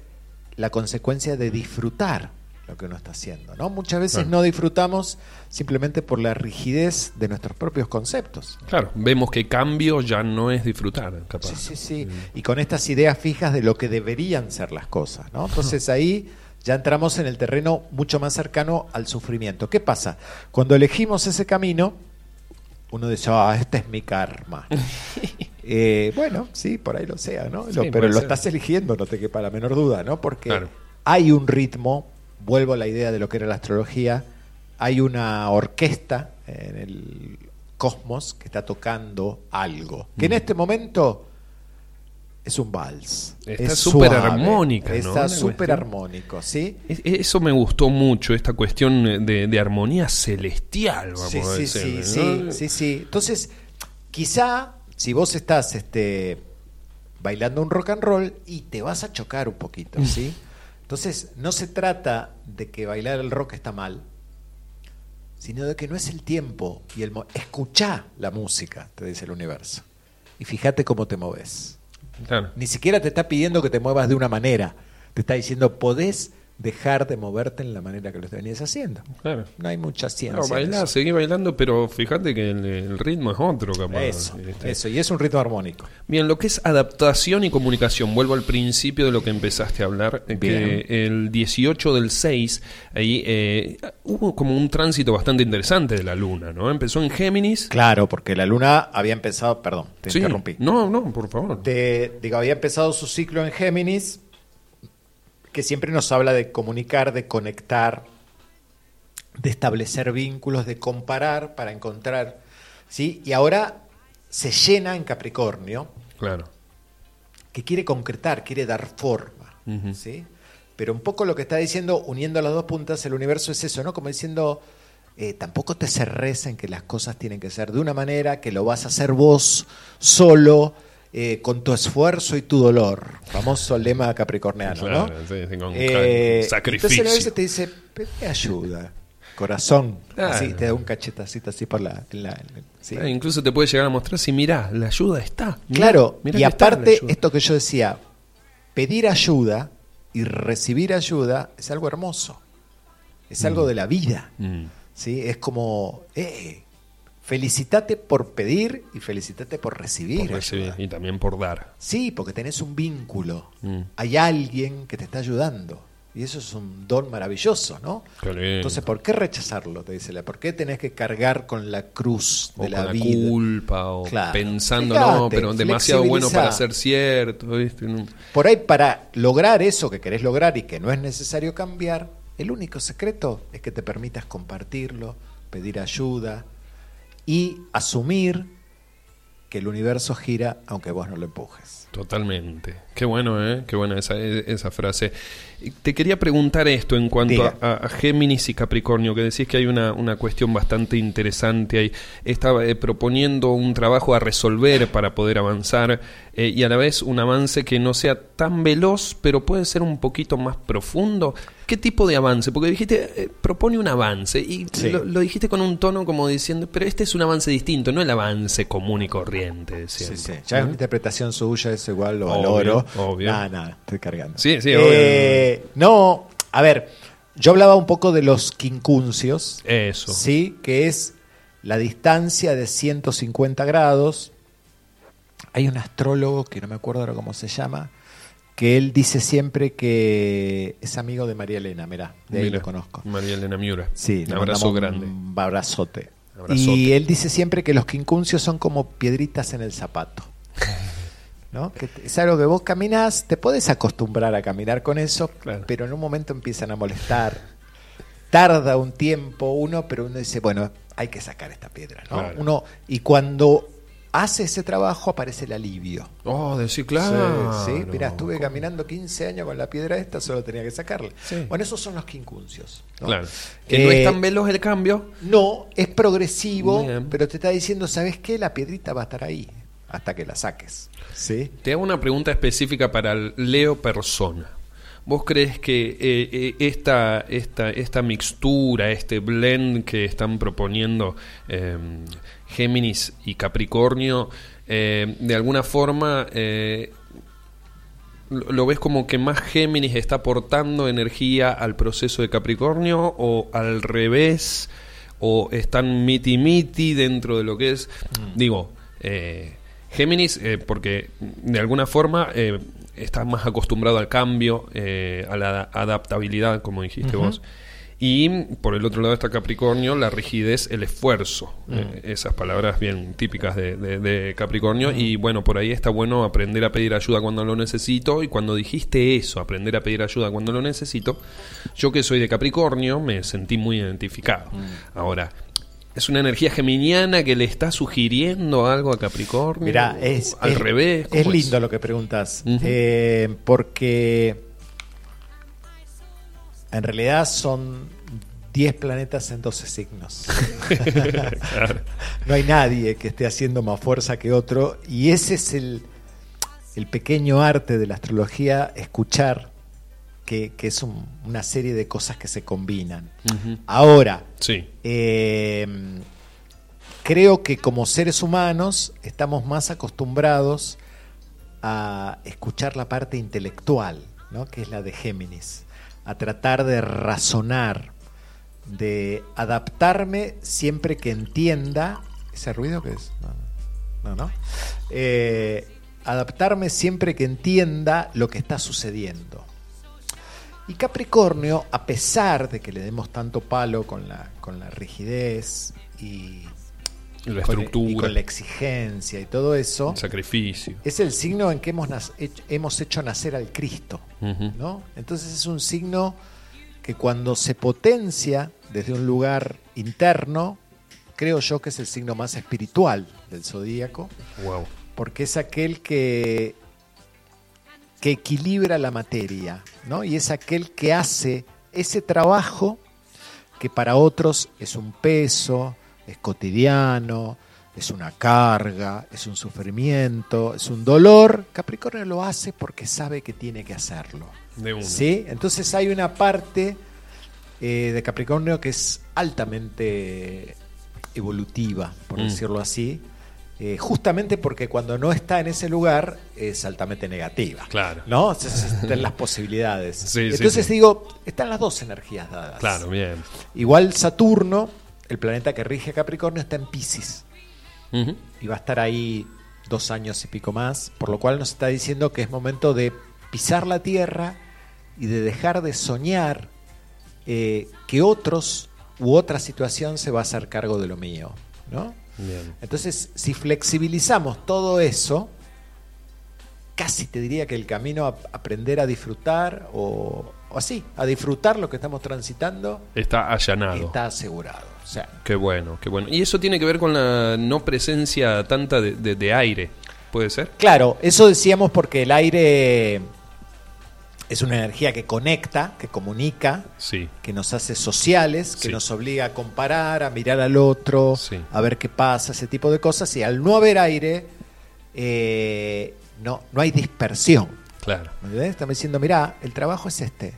la consecuencia de disfrutar lo que uno está haciendo. ¿no? Muchas veces Claro. no disfrutamos simplemente por la rigidez de nuestros propios conceptos. Claro, vemos que cambio ya no es disfrutar, capaz. Sí, sí, sí. Y con estas ideas fijas de lo que deberían ser las cosas, ¿no? Entonces ahí ya entramos en el terreno mucho más cercano al sufrimiento. ¿Qué pasa? Cuando elegimos ese camino, uno dice, ah, este es mi karma. Eh, bueno, sí, por ahí lo sea, ¿no? Lo- pero lo ser. estás eligiendo, no te quepa la menor duda, ¿no? Porque Claro. hay un ritmo, vuelvo a la idea de lo que era la astrología, hay una orquesta en el cosmos que está tocando algo, que en Mm. este momento es un vals. Está es súper armónica, ¿no? Está súper armónico, ¿sí? Es- Eso me gustó mucho, esta cuestión de, de armonía celestial, vamos Sí, a sí, sí, sí, sí. Entonces, quizá si vos estás este, bailando un rock and roll y te vas a chocar un poquito, ¿sí? Entonces, no se trata de que bailar el rock está mal, sino de que no es el tiempo y el escuchá la música, te dice el universo. Y fíjate cómo te moves. Claro. Ni siquiera te está pidiendo que te muevas de una manera. Te está diciendo, podés dejar de moverte en la manera que lo venías haciendo. Claro. No hay mucha ciencia. No, eso. seguí bailando, pero fíjate que el, el ritmo es otro, capaz. Eso, Este, eso, y es un ritmo armónico. Bien, lo que es adaptación y comunicación, vuelvo al principio de lo que empezaste a hablar, Bien. que el 18 del 6, ahí eh, hubo como un tránsito bastante interesante de la luna, ¿no? Empezó en Géminis. Claro, porque la luna había empezado, perdón, te Sí. interrumpí. No, no, por favor. Digo, había empezado su ciclo en Géminis, que siempre nos habla de comunicar, de conectar, de establecer vínculos, de comparar para encontrar, ¿sí? Y ahora se llena en Capricornio, Claro. que quiere concretar, quiere dar forma. ¿sí? Pero un poco lo que está diciendo, uniendo las dos puntas, el universo es eso, ¿no? Como diciendo, eh, tampoco te cerres en que las cosas tienen que ser de una manera, que lo vas a hacer vos solo, eh, con tu esfuerzo y tu dolor. Famoso lema capricorniano, Claro, ¿no? sí, sí, con Eh, sacrificio. Entonces a veces te dice, pedí ayuda, corazón. Claro. Así, te da un cachetacito así por la... incluso te puede llegar a mostrar si mirá, la ayuda está. mirá, Claro, mirá y aparte, ayuda. esto que yo decía, pedir ayuda y recibir ayuda es algo hermoso. Es algo de la vida. Mm. ¿sí? Es como, eh, felicitate por pedir y felicitate por recibir. Por recibir ayuda. y también por dar. Sí, porque tenés un vínculo. Mm. Hay alguien que te está ayudando. Y eso es un don maravilloso, ¿no? Entonces, ¿por qué rechazarlo? Te dice la. ¿Por qué tenés que cargar con la cruz o de con la la vida? culpa o Claro. pensando Fíjate, no pero demasiado bueno para ser cierto ¿viste? No. Por ahí, para lograr eso que querés lograr y que no es necesario cambiar, el único secreto es que te permitas compartirlo, pedir ayuda y asumir que el universo gira aunque vos no lo empujes. totalmente. Qué bueno eh qué buena esa, esa frase. Te quería preguntar esto en cuanto a Géminis y Capricornio que decís que hay una, una cuestión bastante interesante ahí. Estaba eh, proponiendo un trabajo a resolver para poder avanzar eh, y a la vez un avance que no sea tan veloz pero puede ser un poquito más profundo ¿Qué tipo de avance? Porque dijiste, eh, propone un avance y Sí. lo, lo dijiste con un tono como diciendo, pero este es un avance distinto, no el avance común y corriente. siempre". Ya es una interpretación suya, eso igual lo Obvio, valoro. obvio. Nada, nada, estoy cargando. Sí, sí, Eh, No, a ver, yo hablaba un poco de los quincuncios. Eso. Sí, que es la distancia de 150 grados. Hay un astrólogo que no me acuerdo ahora cómo se llama, que él dice siempre que es amigo de María Elena, mirá, de ahí Mira, lo conozco. María Elena Miura. Sí, un abrazo grande. Un abrazote. Abrazote. Y él dice siempre que los quincuncios son como piedritas en el zapato. ¿No? Que es algo que vos caminás, te podés acostumbrar a caminar con eso, Claro. pero en un momento empiezan a molestar. Tarda un tiempo uno, pero uno dice, bueno, hay que sacar esta piedra, ¿no? Claro. Uno, y cuando hace ese trabajo aparece el alivio. Oh, decir, claro. Sí, estuve caminando 15 años con la piedra esta, solo tenía que sacarla. Sí. Bueno, esos son los quincuncios. ¿no? Claro. Que no Eh, es tan veloz el cambio. no, es progresivo, Bien. pero te está diciendo, ¿sabes qué? La piedrita va a estar ahí hasta que la saques. ¿Sí? Te hago una pregunta específica para el Leo persona. ¿Vos crees que eh, eh, esta, esta, esta mixtura, este blend que están proponiendo eh, Géminis y Capricornio, eh, de alguna forma eh, lo ves como que más Géminis está aportando energía al proceso de Capricornio o al revés? ¿O están miti miti dentro de lo que es? Digo, eh, Géminis, eh, porque de alguna forma eh, está más acostumbrado al cambio, eh, a la adaptabilidad, como dijiste vos. Y por el otro lado está Capricornio, la rigidez, el esfuerzo. Eh, esas palabras bien típicas de, de- de Capricornio. Y bueno, por ahí está bueno aprender a pedir ayuda cuando lo necesito. Y cuando dijiste eso, aprender a pedir ayuda cuando lo necesito, yo que soy de Capricornio me sentí muy identificado. Ahora, ¿es una energía geminiana que le está sugiriendo algo a Capricornio? Mira, es, al es- revés. Es ¿cómo lindo lo que preguntas, eh, porque en realidad son 10 planetas en 12 signos. Claro. No hay nadie que esté haciendo más fuerza que otro y ese es el, el pequeño arte de la astrología, escuchar que, que es un- una serie de cosas que se combinan. Ahora, Sí. eh, creo que como seres humanos estamos más acostumbrados a escuchar la parte intelectual, ¿no? que es la de Géminis. A tratar de razonar, de adaptarme siempre que entienda. ¿Ese ruido qué es? No, no. no. Eh, adaptarme siempre que entienda lo que está sucediendo. Y Capricornio, a pesar de que le demos tanto palo con la, con la rigidez y, La y estructura, con la exigencia y todo eso, el sacrificio. es el signo en que hemos, hemos hecho nacer al Cristo. ¿no? Entonces es un signo que cuando se potencia desde un lugar interno, creo yo que es el signo más espiritual del zodíaco, Wow. porque es aquel que, que equilibra la materia, ¿no? Y es aquel que hace ese trabajo que para otros es un peso, es cotidiano, es una carga, es un sufrimiento, es un dolor. Capricornio lo hace porque sabe que tiene que hacerlo. De. ¿Sí? Entonces hay una parte eh, de Capricornio que es altamente evolutiva, por Mm. decirlo así, eh, justamente porque cuando no está en ese lugar es altamente negativa. Claro. ¿No? Entonces están las posibilidades. Sí, sí, Entonces sí. digo, están las dos energías dadas. Claro, bien. Igual Saturno, el planeta que rige Capricornio, está en Pisces y va a estar ahí dos años y pico más, por lo cual nos está diciendo que es momento de pisar la tierra y de dejar de soñar eh, que otros u otra situación se va a hacer cargo de lo mío, ¿no? Bien. Entonces, si flexibilizamos todo eso, casi te diría que el camino a aprender a disfrutar o así, a disfrutar lo que estamos transitando, Está allanado. está asegurado. O sea, Qué bueno, qué bueno. Y eso tiene que ver con la no presencia tanta de, de- de aire, ¿puede ser? Claro, eso decíamos porque el aire es una energía que conecta, que comunica, Sí. que nos hace sociales, que Sí. nos obliga a comparar, a mirar al otro, Sí. a ver qué pasa, ese tipo de cosas. Y al no haber aire, eh, no, no hay dispersión. Claro. ¿Me? Estamos diciendo, mira, el trabajo es este.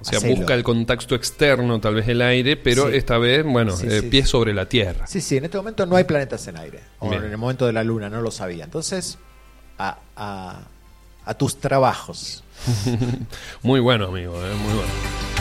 O sea, Hacelo. busca el contacto externo, tal vez el aire, pero Sí. esta vez, bueno, Sí, eh, sí, sí. sobre la tierra. Sí, sí, en este momento no hay planetas en aire. O Bien. en el momento de la luna, no lo sabía. Entonces, a, a- a tus trabajos. Muy bueno, amigo, eh, muy bueno.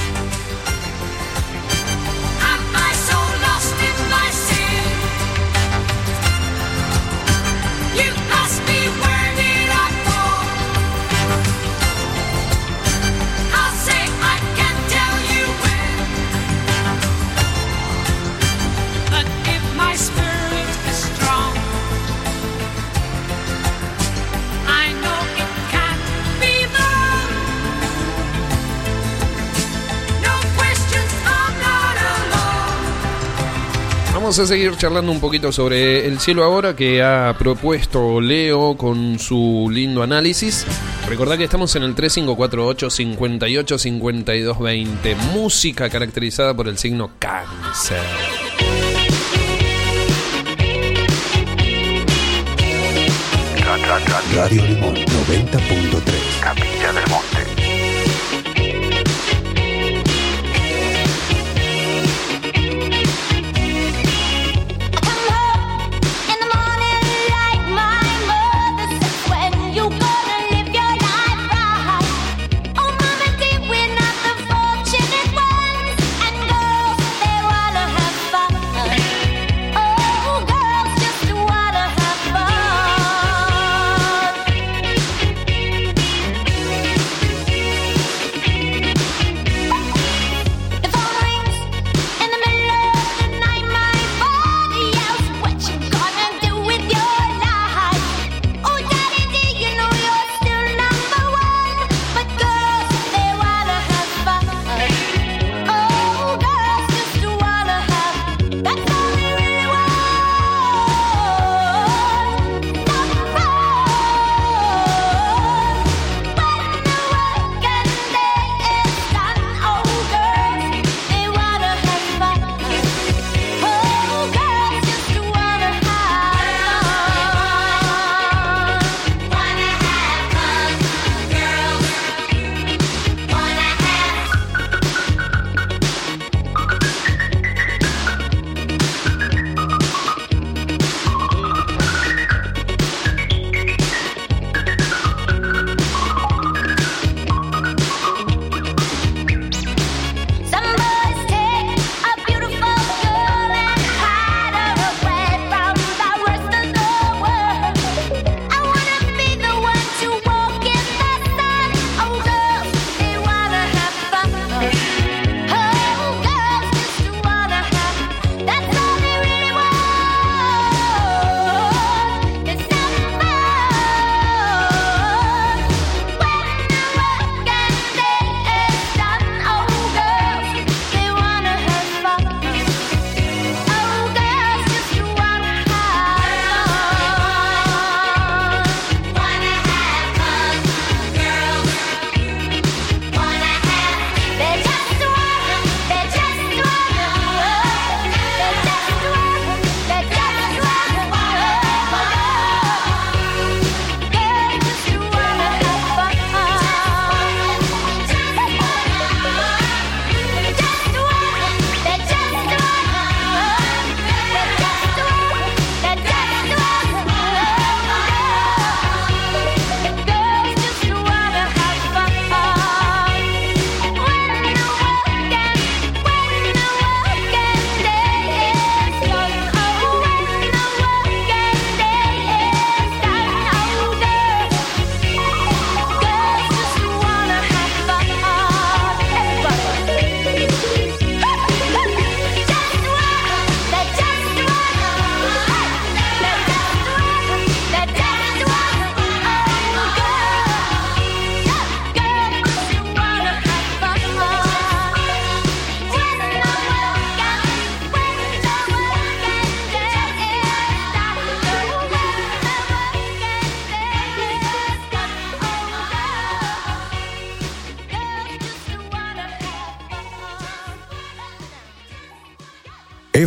Vamos a seguir charlando un poquito sobre el cielo ahora que ha propuesto Leo con su lindo análisis. Recordad que estamos en el 3548 58 52 20. Música caracterizada por el signo cáncer. Radio Limón 90.3. Capilla del Monte.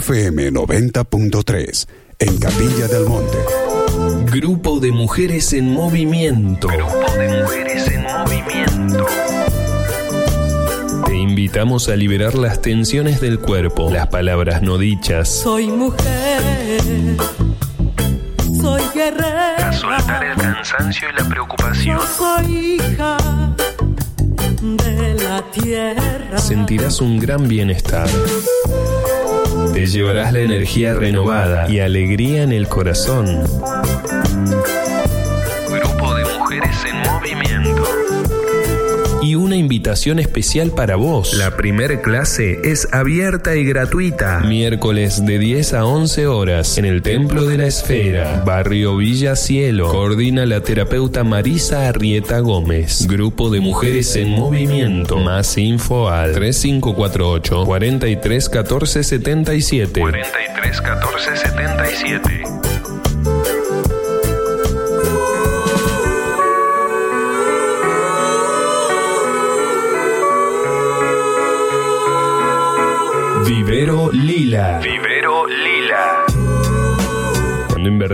FM 90.3 en Capilla del Monte. Grupo de mujeres en movimiento. Grupo de mujeres en movimiento. Te invitamos a liberar las tensiones del cuerpo, las palabras no dichas, Soy mujer, soy A guerrera, soltar el cansancio y la preocupación. soy hija de la tierra. sentirás un gran bienestar. Te llevarás la energía renovada y alegría en el corazón. Invitación especial para vos. La primer clase es abierta y gratuita. Miércoles de 10 a 11 horas en el Templo de la Esfera, Barrio Villa Cielo. Coordina la terapeuta Marisa Arrieta Gómez. Grupo de Mujeres en Movimiento. Más info al 3548 43 14 77. 43 14 77.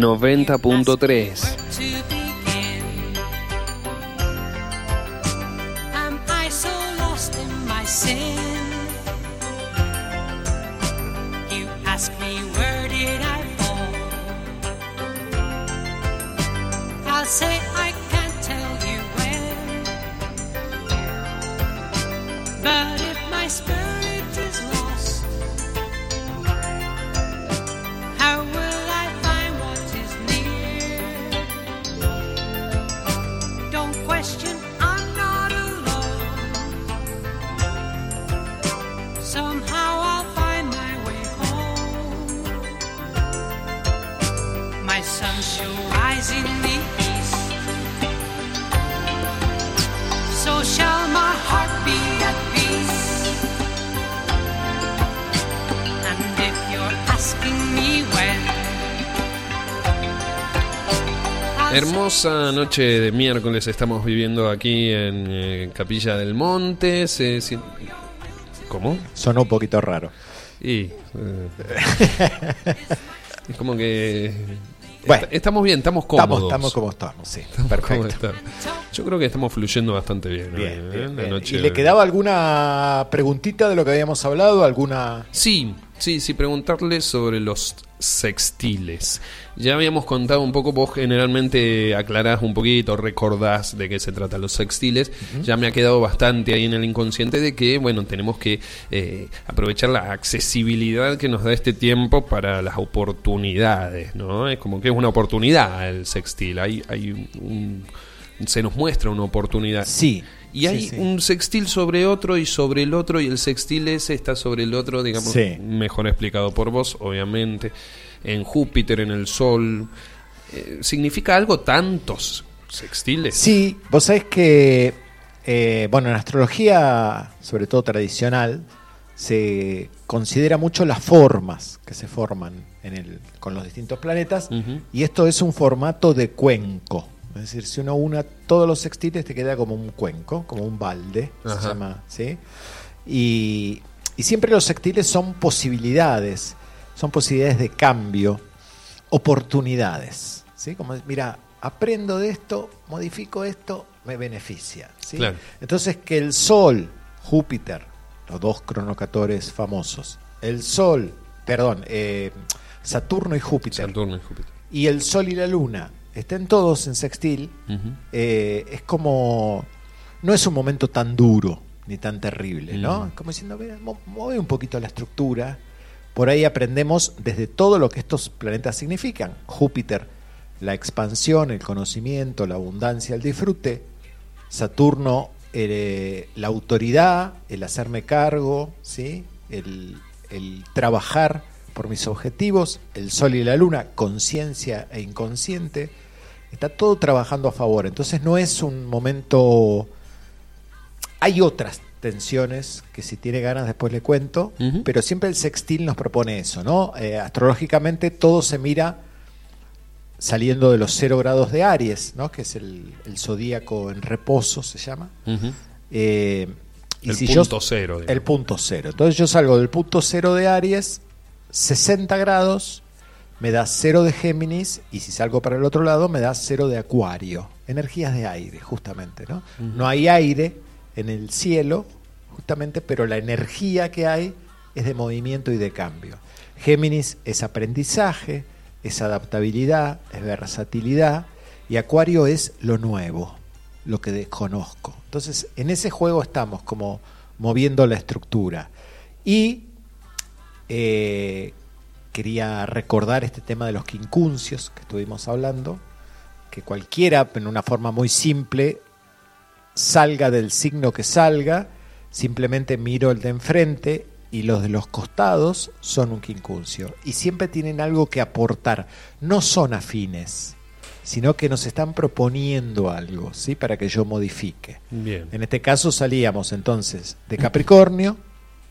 90.3 noche de miércoles estamos viviendo aquí en eh, Capilla del Monte. Se- si- ¿Cómo? Sonó un poquito raro. Y. eh, es como que. Bueno. est- estamos bien, estamos cómodos. Estamos, estamos como estamos, sí. ¿Cómo Perfecto. está? Yo creo que estamos fluyendo bastante bien. hoy, Bien, ¿eh? bien, La bien. noche- ¿Y le quedaba alguna preguntita de lo que habíamos hablado? ¿Alguna...? Sí, sí, sí, preguntarle sobre los sextiles. Ya habíamos contado un poco, vos generalmente aclarás un poquito, recordás de qué se trata los sextiles. Ya me ha quedado bastante ahí en el inconsciente de que, bueno, tenemos que eh, aprovechar la accesibilidad que nos da este tiempo para las oportunidades, ¿no? Es como que es una oportunidad el sextil. Hay, hay un- se nos muestra una oportunidad. Sí. Y hay Sí, sí. un sextil sobre otro y sobre el otro y el sextil ese está sobre el otro, digamos, Sí. mejor explicado por vos, obviamente. En Júpiter, en el Sol. Eh, ¿Significa algo tantos sextiles? Sí, vos sabés que, eh, bueno, en astrología, sobre todo tradicional, se considera mucho las formas que se forman en el, con los distintos planetas, y esto es un formato de cuenco. Es decir, si uno una todos los sextiles te queda como un cuenco, como un balde, Ajá. se llama, ¿sí? Y, y siempre los sextiles son posibilidades, son posibilidades de cambio, oportunidades, ¿sí? Como, mira, aprendo de esto, modifico esto, me beneficia, ¿sí? Claro. Entonces que el Sol, Júpiter, los dos cronocatores famosos, el Sol, perdón, eh, Saturno y Júpiter, Saturno y Júpiter. y el Sol y la Luna estén todos en sextil, eh, es como. No es un momento tan duro ni tan terrible, ¿no? Es como diciendo, "Mira, mueve un poquito la estructura. Por ahí aprendemos desde todo lo que estos planetas significan. Júpiter, la expansión, el conocimiento, la abundancia, el disfrute. Saturno, eh, la autoridad, el hacerme cargo, ¿sí? el, el trabajar por mis objetivos. El Sol y la Luna, conciencia e inconsciente. Está todo trabajando a favor. Entonces no es un momento... Hay otras tensiones que si tiene ganas después le cuento, pero siempre el sextil nos propone eso, ¿no? Eh, astrológicamente todo se mira saliendo de los cero grados de Aries, ¿no? Que es el, el zodíaco en reposo, se llama. Eh, y El si punto yo, cero, digamos. El punto cero. Entonces yo salgo del punto cero de Aries, 60 grados, me da cero de Géminis, y si salgo para el otro lado, me da cero de Acuario. Energías de aire, justamente, ¿no? No hay aire en el cielo, justamente, pero la energía que hay es de movimiento y de cambio. Géminis es aprendizaje, es adaptabilidad, es versatilidad, y Acuario es lo nuevo, lo que desconozco. Entonces, en ese juego estamos como moviendo la estructura. Y eh, quería recordar este tema de los quincunциos que estuvimos hablando, que cualquiera, en una forma muy simple, salga del signo que salga, simplemente miro el de enfrente y los de los costados son un quincuncio. Y siempre tienen algo que aportar. No son afines, sino que nos están proponiendo algo, ¿sí? Para que yo modifique. Bien. En este caso salíamos entonces de Capricornio,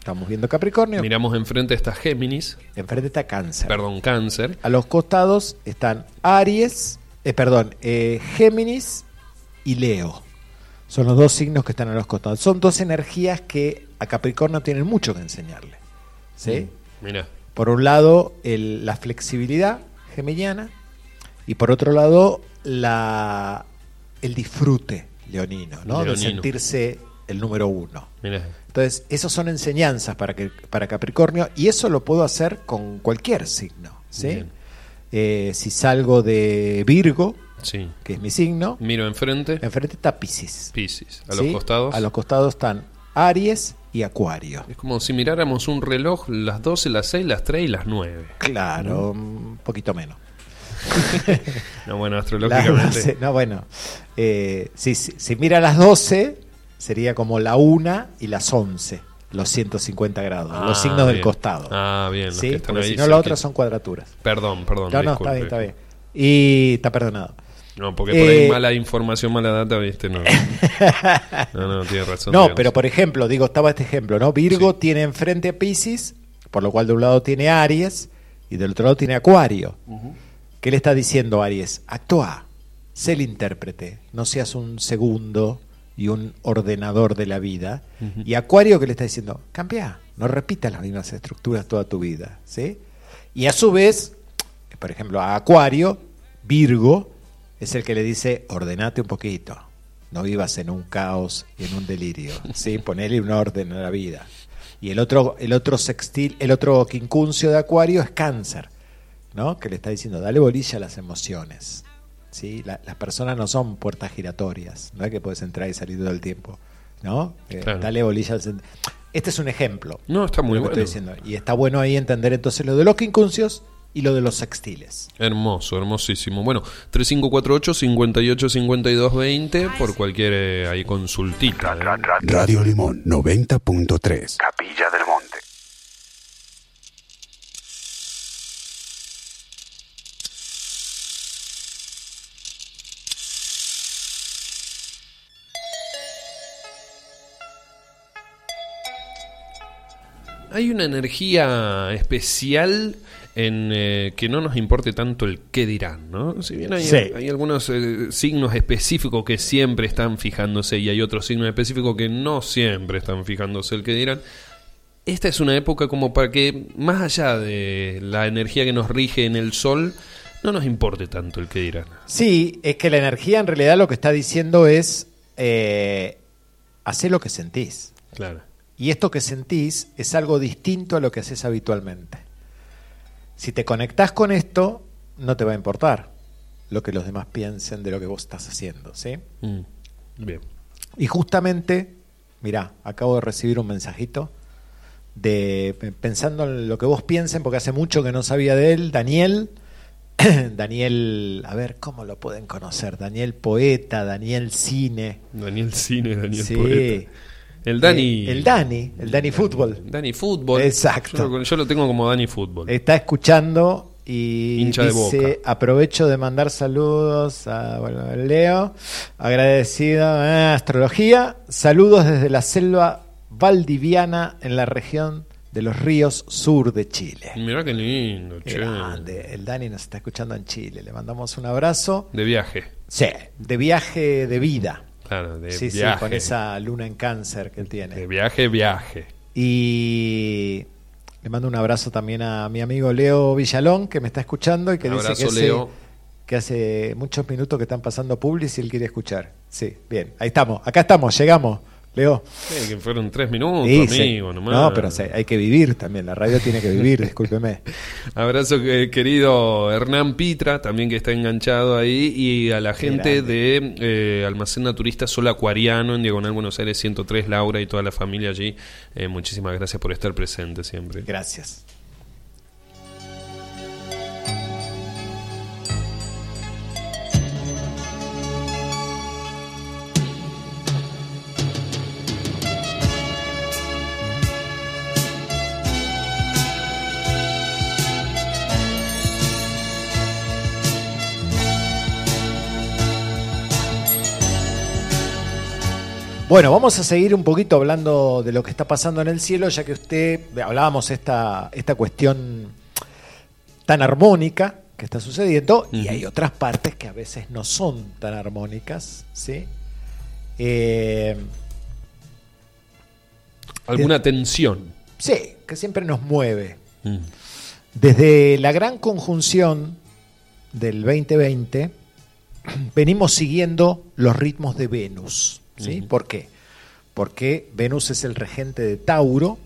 estamos viendo Capricornio, Miramos enfrente está Géminis, enfrente está Cáncer. perdón, Cáncer. A los costados están Aries, eh, perdón, eh, Géminis y Leo. Son los dos signos que están a los costados. Son dos energías que a Capricornio tienen mucho que enseñarle. ¿sí? Mira. Por un lado, el- la flexibilidad geminiana y por otro lado, la, el disfrute leonino, ¿no? de Leonino. sentirse el número uno. Entonces, esas son enseñanzas para, que, para Capricornio y eso lo puedo hacer con cualquier signo. Eh, si salgo de Virgo, Sí. que es mi signo, Miro enfrente, enfrente está Pisces. Piscis. A ¿sí? los costados. A los costados están Aries y Acuario. Es como si miráramos un reloj, las 12, las 6, las 3 y las 9. Claro, un poquito menos. No, bueno, astrológicamente. 12, no, bueno, eh, si, si, si mira las 12, sería como la 1 y las 11, los 150 grados, Ah, los signos del costado. Ah, bien. ¿sí? Porque ahí si no, cerquita. otras son cuadraturas. Perdón, perdón. No, no, disculpe. está bien, está bien. Y está perdonado. No, porque por ahí Eh, mala información, mala data, viste, no. No, no, tiene razón. No, pero por ejemplo, digo, estaba este ejemplo, ¿no? Virgo tiene enfrente a Pisces, por lo cual de un lado tiene Aries y del otro lado tiene Acuario. ¿Qué le está diciendo Aries? Actúa, sé el intérprete, no seas un segundo y un ordenador de la vida. Y Acuario que le está diciendo, cambia, no repitas las mismas estructuras toda tu vida, ¿sí? Y a su vez, por ejemplo, a Acuario, Virgo es el que le dice, ordenate un poquito, no vivas en un caos y en un delirio, ¿sí? Ponele un orden a la vida. Y el otro, el otro sextil, el otro quincuncio de Acuario es Cáncer, ¿no? Que le está diciendo, dale bolilla a las emociones. ¿Sí? La- las personas no son puertas giratorias, no es que puedes entrar y salir todo el tiempo, ¿no? Eh, Claro. Dale bolilla al sen- Este es un ejemplo. No, está muy bueno. estoy diciendo. Y está bueno ahí entender entonces lo de los quincunциos y lo de los sextiles. Hermoso, hermosísimo. Bueno, 3548-585220 por cualquier eh, ahí consultita. ¿eh? Radio Limón 90.3. Capilla del Monte. Hay una energía especial en eh, que no nos importe tanto el qué dirán, ¿no? Si bien hay, Sí. hay algunos eh, signos específicos que siempre están fijándose y hay otros signos específicos que no siempre están fijándose el qué dirán, esta es una época como para que, más allá de la energía que nos rige en el sol, no nos importe tanto el qué dirán. Sí, es que la energía en realidad lo que está diciendo es eh, hacer lo que sentís. Claro. Y esto que sentís es algo distinto a lo que haces habitualmente. Si te conectás con esto, no te va a importar lo que los demás piensen de lo que vos estás haciendo, ¿sí? Mm, Bien. Y justamente, mirá, acabo de recibir un mensajito de pensando en lo que vos piensen, porque hace mucho que no sabía de él, Daniel. Daniel, a ver, ¿cómo lo pueden conocer? Daniel Poeta, Daniel Cine. Daniel Cine, Daniel Sí. Poeta. El Dani. Eh, el Dani, el Dani Fútbol. Dani Fútbol. Exacto. Yo lo, yo lo tengo como Dani Fútbol. Está escuchando y Hincha de dice, Boca. aprovecho de mandar saludos a bueno, Leo, agradecido a Astrología, saludos desde la selva valdiviana en la región de los ríos sur de Chile. Mirá qué lindo, che. grande, el Dani nos está escuchando en Chile, le mandamos un abrazo. De viaje. Sí, de viaje de vida. Claro, de sí, sí, con esa luna en cáncer que él tiene. De viaje, viaje. Y le mando un abrazo también a mi amigo Leo Villalón, que me está escuchando y que dice Abrazo, que hace, Leo. que hace muchos minutos que están pasando Publis y él quiere escuchar. Sí, bien, ahí estamos, acá estamos, llegamos, Leo. Que fueron tres minutos, Sí, sí. amigo, nomás. No, pero hay que vivir también, la radio tiene que vivir, discúlpeme. Abrazo eh, querido Hernán Pitra, también que está enganchado ahí, y a la gente de eh, Almacén Naturista Sol Acuariano en Diagonal Buenos Aires 103, Laura y toda la familia allí. Eh, muchísimas gracias por estar presente siempre. Gracias. Bueno, vamos a seguir un poquito hablando de lo que está pasando en el cielo, ya que usted hablábamos esta, esta cuestión tan armónica que está sucediendo y hay otras partes que a veces no son tan armónicas, ¿sí? Eh, ¿Alguna tensión? sí, que siempre nos mueve. Mm. Desde la gran conjunción del 2020 venimos siguiendo los ritmos de Venus. ¿Sí? ¿Por qué? Porque Venus es el regente de Tauro,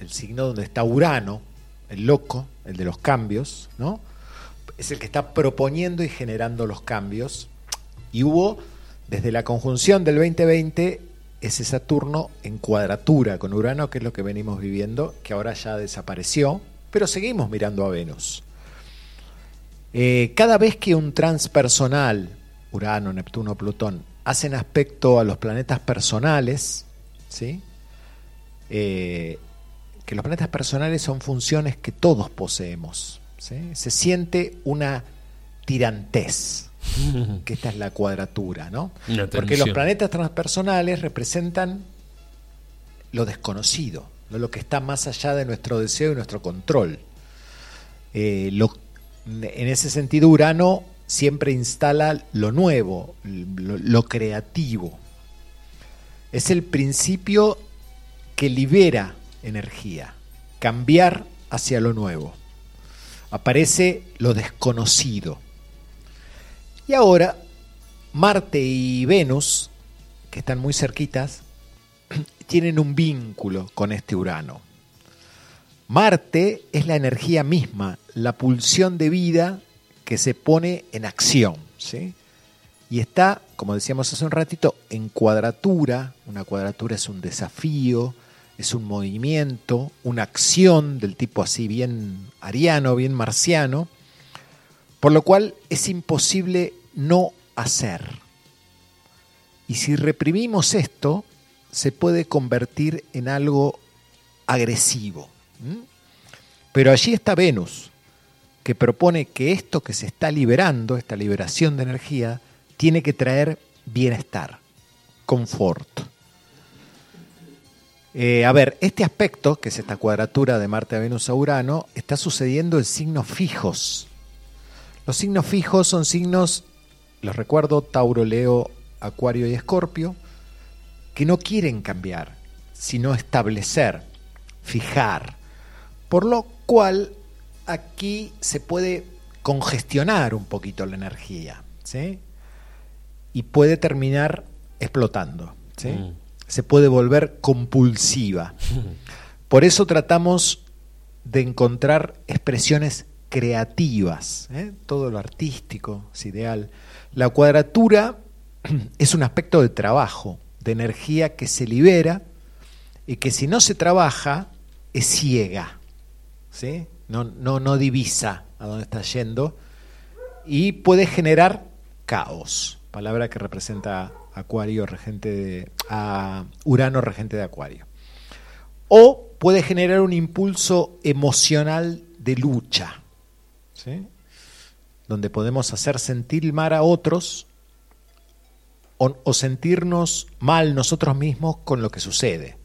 el signo donde está Urano, el loco, el de los cambios, ¿no? Es el que está proponiendo y generando los cambios. Y hubo, desde la conjunción del 2020, ese Saturno en cuadratura con Urano, que es lo que venimos viviendo, que ahora ya desapareció, pero seguimos mirando a Venus. Eh, cada vez que un transpersonal, Urano, Neptuno, Plutón, hacen aspecto a los planetas personales, ¿sí? Eh, que los planetas personales son funciones que todos poseemos. ¿sí? Se siente una tirantez, que esta es la cuadratura, ¿no? Porque los planetas transpersonales representan lo desconocido, ¿no? lo que está más allá de nuestro deseo y nuestro control. Eh, lo- en ese sentido, Urano siempre instala lo nuevo, lo, creativo. Es el principio que libera energía, cambiar hacia lo nuevo. Aparece lo desconocido. Y ahora, Marte y Venus, que están muy cerquitas, tienen un vínculo con este Urano. Marte es la energía misma, la pulsión de vida que se pone en acción. ¿sí? Y está, como decíamos hace un ratito, en cuadratura. Una cuadratura es un desafío, es un movimiento, una acción del tipo así bien ariano, bien marciano, por lo cual es imposible no hacer. Y si reprimimos esto, se puede convertir en algo agresivo. Pero allí está Venus, que propone que esto que se está liberando, esta liberación de energía, tiene que traer bienestar, confort. Eh, a ver, este aspecto, que es esta cuadratura de Marte a Venus a Urano, está sucediendo en signos fijos. Los signos fijos son signos, los recuerdo, Tauro, Leo, Acuario y Escorpio, que no quieren cambiar, sino establecer, fijar. Por lo cual aquí se puede congestionar un poquito la energía, ¿sí? Y puede terminar explotando, ¿sí? Mm. Se puede volver compulsiva. Por eso tratamos de encontrar expresiones creativas, ¿eh? todo lo artístico es ideal. La cuadratura es un aspecto de trabajo, de energía que se libera y que si no se trabaja es ciega, ¿sí? No, no, no divisa a dónde está yendo y puede generar caos, palabra que representa Acuario regente de, a Urano regente de Acuario. O puede generar un impulso emocional de lucha, ¿sí? donde podemos hacer sentir mal a otros o, o sentirnos mal nosotros mismos con lo que sucede.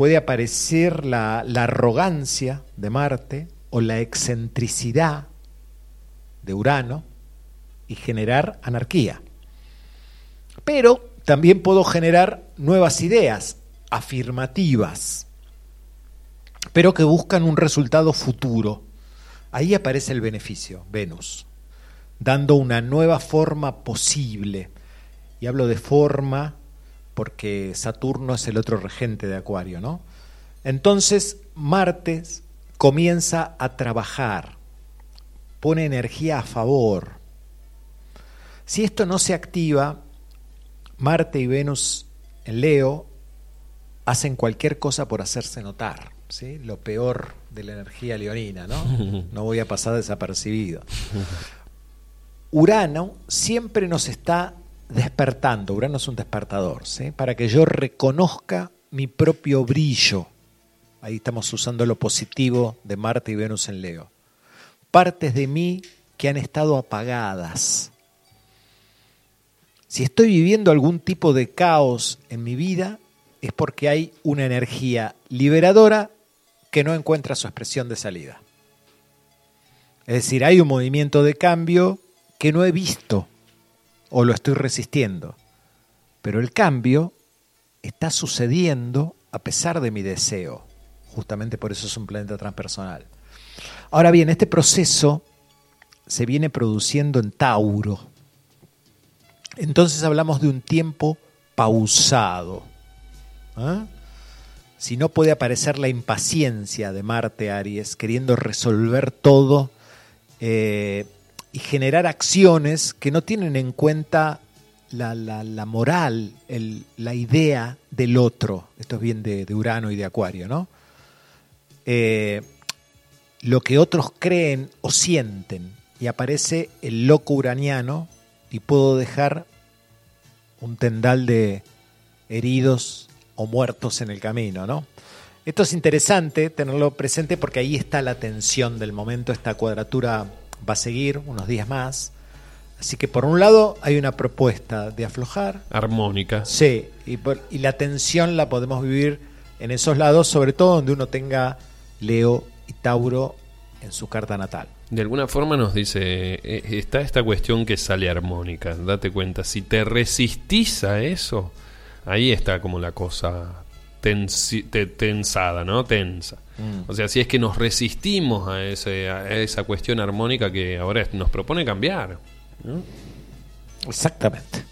Puede aparecer la, arrogancia de Marte o la excentricidad de Urano y generar anarquía. Pero también puedo generar nuevas ideas afirmativas, pero que buscan un resultado futuro. Ahí aparece el beneficio, Venus, dando una nueva forma posible. Y hablo de forma porque Saturno es el otro regente de Acuario, ¿no? Entonces, Marte comienza a trabajar, pone energía a favor. Si esto no se activa, Marte y Venus en Leo hacen cualquier cosa por hacerse notar, ¿sí? Lo peor de la energía leonina, ¿no? No voy a pasar desapercibido. Urano siempre nos está despertando, Urano es un despertador, ¿sí? para que yo reconozca mi propio brillo. Ahí estamos usando lo positivo de Marte y Venus en Leo. Partes de mí que han estado apagadas. Si estoy viviendo algún tipo de caos en mi vida, es porque hay una energía liberadora que no encuentra su expresión de salida. Es decir, hay un movimiento de cambio que no he visto o lo estoy resistiendo. Pero el cambio está sucediendo a pesar de mi deseo. Justamente por eso es un planeta transpersonal. Ahora bien, este proceso se viene produciendo en Tauro. Entonces hablamos de un tiempo pausado. ¿Ah? Si no puede aparecer la impaciencia de Marte Aries, queriendo resolver todo eh, y generar acciones que no tienen en cuenta la, la- moral, la idea del otro. Esto es bien de, de Urano y de Acuario, ¿no? Eh, lo que otros creen o sienten. Y aparece el loco uraniano y puedo dejar un tendal de heridos o muertos en el camino, ¿no? Esto es interesante tenerlo presente porque ahí está la tensión del momento, esta cuadratura va a seguir unos días más. Así que por un lado hay una propuesta de aflojar, Armónica. Sí, y, por- y la tensión la podemos vivir en esos lados, sobre todo donde uno tenga Leo y Tauro en su carta natal. De alguna forma nos dice, eh, está esta cuestión que sale armónica, date cuenta, si te resistís a eso, ahí está como la cosa tensi- te- tensada, ¿no? Tensa. Mm. O sea, si es que nos resistimos a, ese, a esa cuestión armónica que ahora nos propone cambiar. ¿no? Exactamente.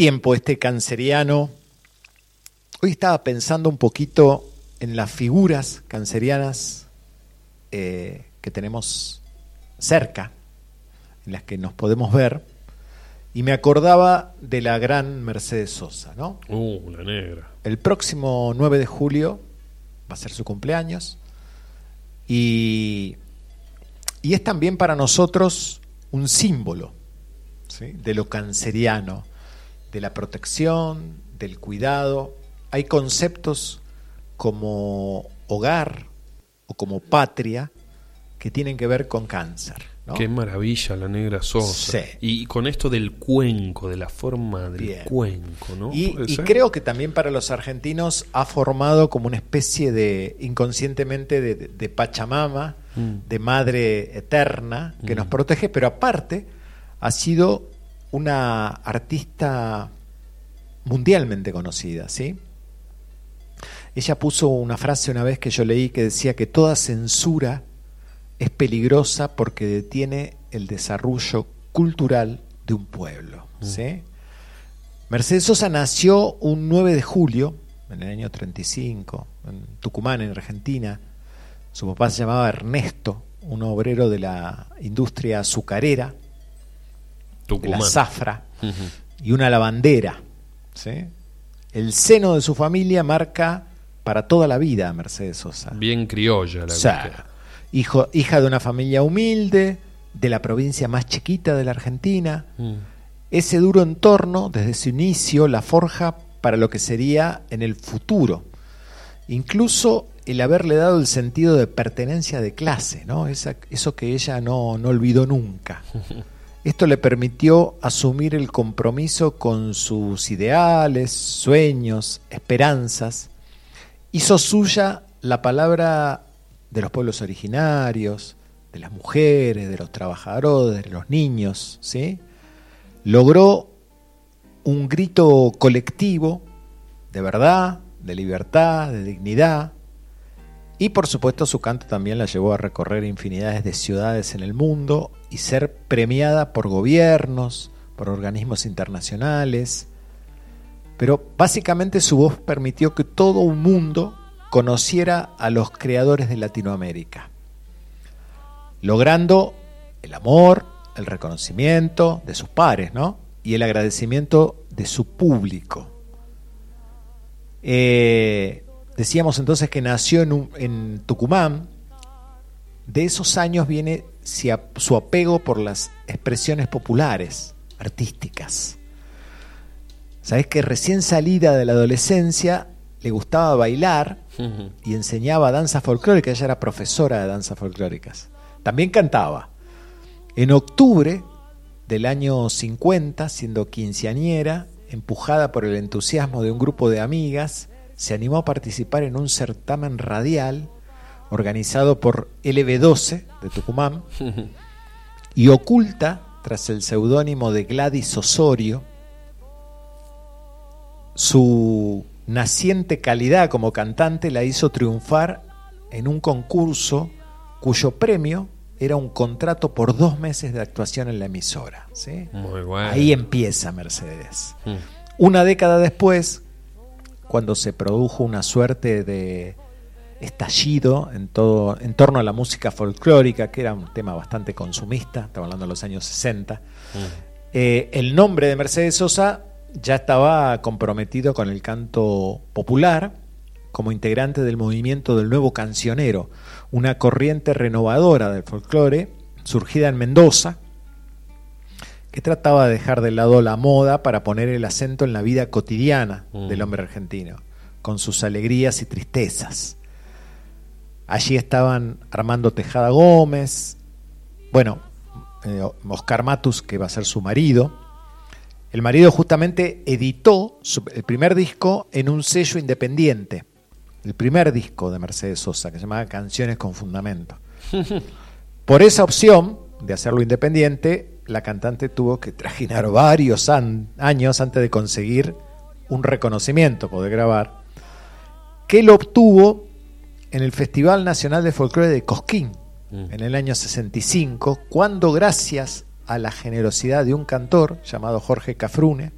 Tiempo este canceriano? Hoy estaba pensando un poquito en las figuras cancerianas eh, que tenemos cerca, en las que nos podemos ver, y me acordaba de la gran Mercedes Sosa, ¿no? Uh, la negra. El próximo 9 de julio va a ser su cumpleaños y, y es también para nosotros un símbolo ¿sí? de lo canceriano, de la protección, del cuidado. Hay conceptos como hogar o como patria que tienen que ver con cáncer. ¿no? Qué maravilla la negra Sosa. Sí. Y con esto del cuenco, de la forma del Bien. cuenco, ¿no? Y, creo que también para los argentinos ha formado como una especie de, inconscientemente, de Pachamama, Mm. de madre eterna que Mm. nos protege, pero aparte ha sido una artista mundialmente conocida, ¿sí? Ella puso una frase una vez que yo leí que decía que toda censura es peligrosa porque detiene el desarrollo cultural de un pueblo. ¿sí? Mercedes Sosa nació un 9 de julio, en el año 35, en Tucumán, en Argentina. Su papá se llamaba Ernesto, un obrero de la industria azucarera, de Tucumán. la zafra, y una lavandera. ¿sí? El seno de su familia marca para toda la vida a Mercedes Sosa. Bien criolla la O sea, hijo, hija de una familia humilde, de la provincia más chiquita de la Argentina. Mm. Ese duro entorno, desde su inicio, la forja para lo que sería en el futuro. Incluso el haberle dado el sentido de pertenencia de clase, ¿no? Esa- eso que ella no, no olvidó nunca. Esto le permitió asumir el compromiso con sus ideales, sueños, esperanzas. Hizo suya la palabra de los pueblos originarios, de las mujeres, de los trabajadores, de los niños, ¿sí? Logró un grito colectivo de verdad, de libertad, de dignidad, Y por supuesto su canto también la llevó a recorrer infinidades de ciudades en el mundo y ser premiada por gobiernos, por organismos internacionales. Pero básicamente su voz permitió que todo un mundo conociera a los creadores de Latinoamérica, logrando el amor, el reconocimiento de sus pares, ¿no? Y el agradecimiento de su público. Eh, decíamos entonces que nació en, un- en Tucumán. De esos años viene su apego por las expresiones populares, artísticas. Sabes que recién salida de la adolescencia le gustaba bailar y enseñaba danza folclórica. Ella era profesora de danzas folclóricas. También cantaba. En octubre del año 50, siendo quinceañera, empujada por el entusiasmo de un grupo de amigas, se animó a participar en un certamen radial organizado por LB12 de Tucumán y oculta tras el seudónimo de Gladys Osorio su naciente calidad como cantante la hizo triunfar en un concurso cuyo premio era un contrato por dos meses de actuación en la emisora. ¿sí? Muy bueno. Ahí empieza Mercedes. Mm. Una década después, cuando se produjo una suerte de estallido en todo en torno a la música folclórica, que era un tema bastante consumista, estamos hablando de los años 60, eh, el nombre de Mercedes Sosa ya estaba comprometido con el canto popular como integrante del movimiento del nuevo cancionero, una corriente renovadora del folclore surgida en Mendoza, que trataba de dejar de lado la moda para poner el acento en la vida cotidiana Mm. del hombre argentino, con sus alegrías y tristezas. Allí estaban Armando Tejada Gómez, bueno, eh, Oscar Matus, que va a ser su marido. El marido justamente editó su- el primer disco en un sello independiente, el primer disco de Mercedes Sosa, que se llamaba Canciones con Fundamento. Por esa opción de hacerlo independiente, la cantante tuvo que trajinar varios an- años antes de conseguir un reconocimiento, poder grabar, que lo obtuvo en el Festival Nacional de Folclore de Cosquín, en el año 65, cuando gracias a la generosidad de un cantor llamado Jorge Cafrune,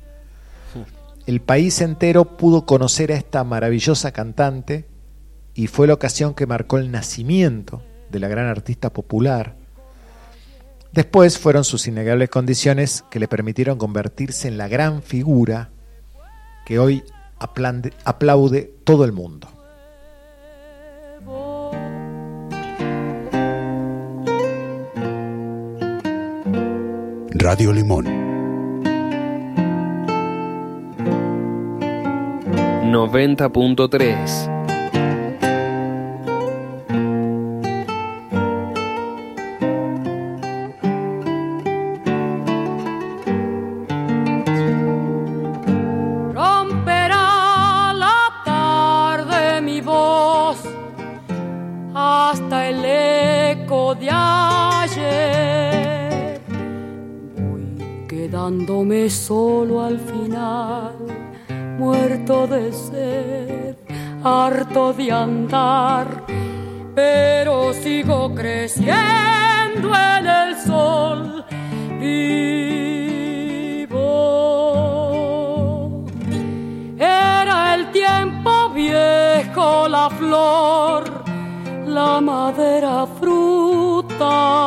el país entero pudo conocer a esta maravillosa cantante y fue la ocasión que marcó el nacimiento de la gran artista popular. Después fueron sus innegables condiciones que le permitieron convertirse en la gran figura que hoy aplande- aplaude todo el mundo. Radio Limón. 90.3 quedándome solo al final, muerto de sed, harto de andar, pero sigo creciendo en el sol. Vivo. Era el tiempo viejo, la flor, la madera frutal.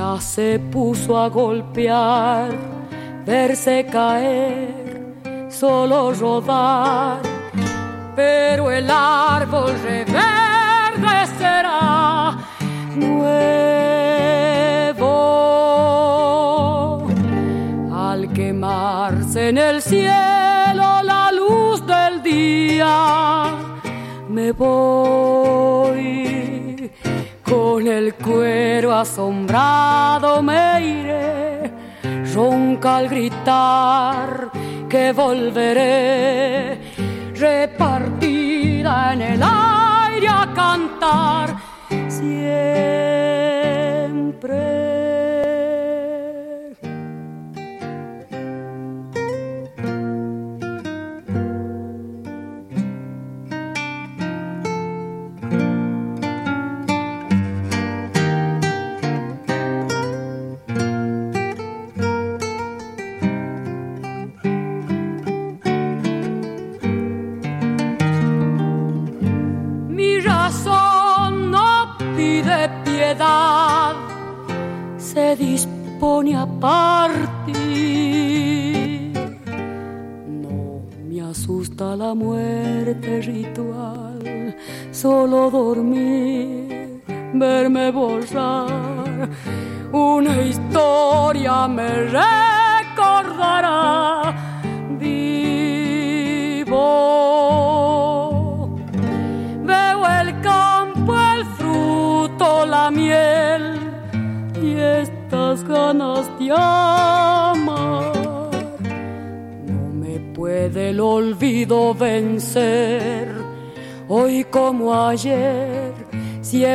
Hacha se puso a golpear, verse caer, solo rodar. Pero el árbol reverdecerá nuevo al quemarse en el cielo la luz del día me voy con el cuero asombrado me iré ronca al gritar que volveré repartida en el aire a cantar siempre.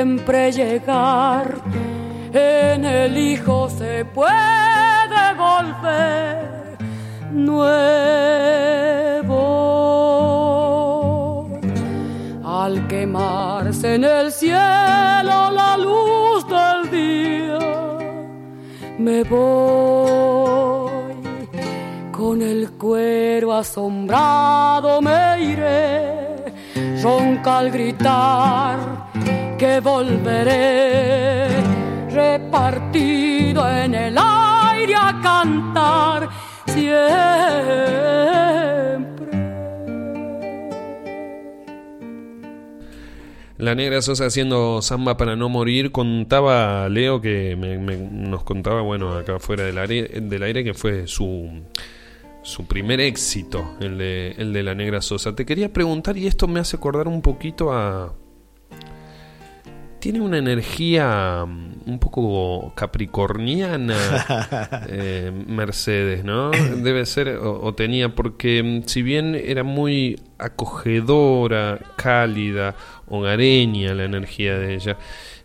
Siempre llegar. Negra Sosa haciendo samba para no morir, contaba Leo que me- nos contaba, bueno, acá fuera del aire, del aire que fue su, su primer éxito, el de, el de La Negra Sosa. Te quería preguntar, y esto me hace acordar un poquito a... Tiene una energía mm, un poco capricorniana, eh, Mercedes, ¿no? Debe ser, o, o tenía, porque mm, si bien era muy acogedora, cálida, hogareña la energía de ella,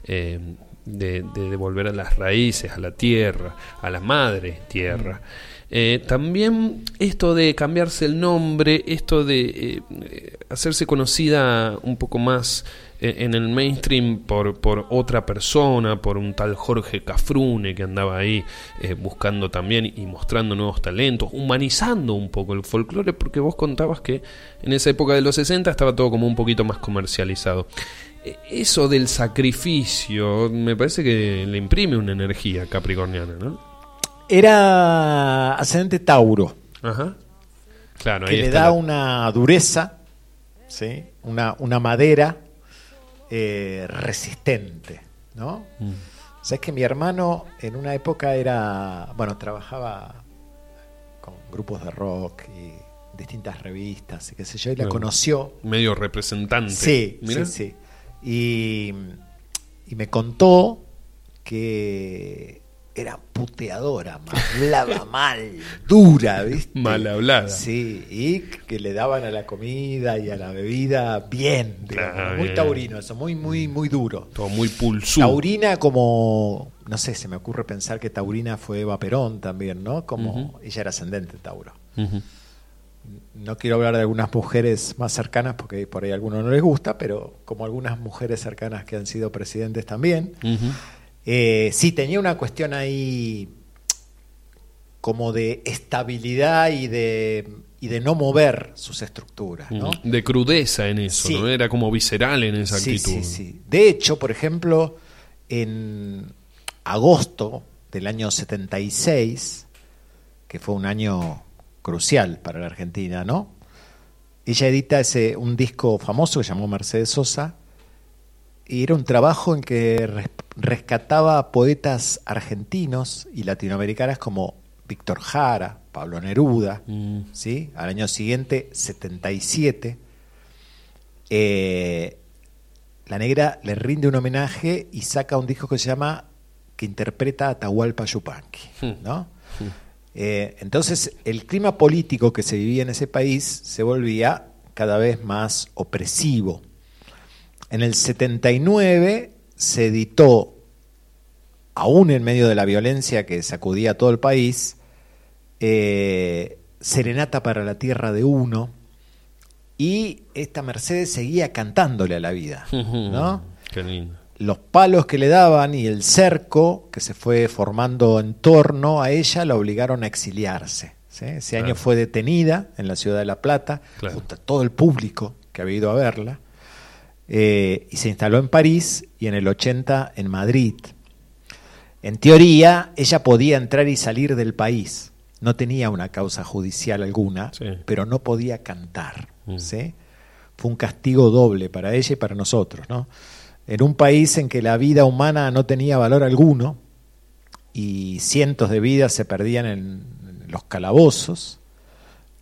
eh, de, de devolver a las raíces, a la tierra, a la madre tierra. Eh, también esto de cambiarse el nombre, esto de hacerse conocida un poco más en el mainstream por, por otra persona, por un tal Jorge Cafrune que andaba ahí eh, buscando también y mostrando nuevos talentos, humanizando un poco el folclore, porque vos contabas que en esa época de los 60 estaba todo como un poquito más comercializado. Eh, Eso del sacrificio me parece que le imprime una energía capricorniana, ¿no? Era ascendente Tauro, Ajá. Claro, que ahí le está da la- una dureza, ¿sí? una, una madera eh, resistente. ¿no? Mm. Sabes que mi hermano en una época era, bueno, trabajaba con grupos de rock y distintas revistas y qué sé yo, y la Bueno, conoció. Medio representante. Sí, Mirá. sí, sí. Y, y me contó que era puteadora, hablaba mal, dura, ¿viste? Mal hablada. Sí, y que le daban a la comida y a la bebida bien, digamos, Claro, muy bien. taurino, eso, muy, muy, muy duro. Todo muy pulsú. Taurina como, no sé, se me ocurre pensar que Taurina fue Eva Perón también, ¿no? Como ella era ascendente Tauro. No quiero hablar de algunas mujeres más cercanas porque por ahí a algunos no les gusta, pero como algunas mujeres cercanas que han sido presidentes también. Ujú. Eh, sí, tenía una cuestión ahí como de estabilidad y de, y de no mover sus estructuras, ¿no? De crudeza en eso, Sí. ¿no? Era como visceral en esa Sí, actitud. sí, sí. De hecho, por ejemplo, en agosto del año 76, que fue un año crucial para la Argentina, ¿no? Ella edita ese, un disco famoso que llamó Mercedes Sosa, y era un trabajo en que res- rescataba poetas argentinos y latinoamericanas como Víctor Jara, Pablo Neruda, Mm. ¿sí? Al año siguiente, 77, eh, la negra le rinde un homenaje y saca un disco que se llama que interpreta a Atahualpa Yupanqui, Hmm. ¿no? Eh, entonces el clima político que se vivía en ese país se volvía cada vez más opresivo. En el 79 se editó, aún en medio de la violencia que sacudía a todo el país, eh, Serenata para la Tierra de Uno, y esta Mercedes seguía cantándole a la vida, ¿no? Qué lindo. Los palos que le daban y el cerco que se fue formando en torno a ella la obligaron a exiliarse. ¿sí? Ese año fue detenida en la ciudad de La Plata, Claro. junto a todo el público que había ido a verla, eh, y se instaló en París y en el 80 en Madrid. En teoría, ella podía entrar y salir del país. No tenía una causa judicial alguna, Sí. pero no podía cantar. Mm. ¿sí? Fue un castigo doble para ella y para nosotros. ¿no? En un país en que la vida humana no tenía valor alguno y cientos de vidas se perdían en, en los calabozos,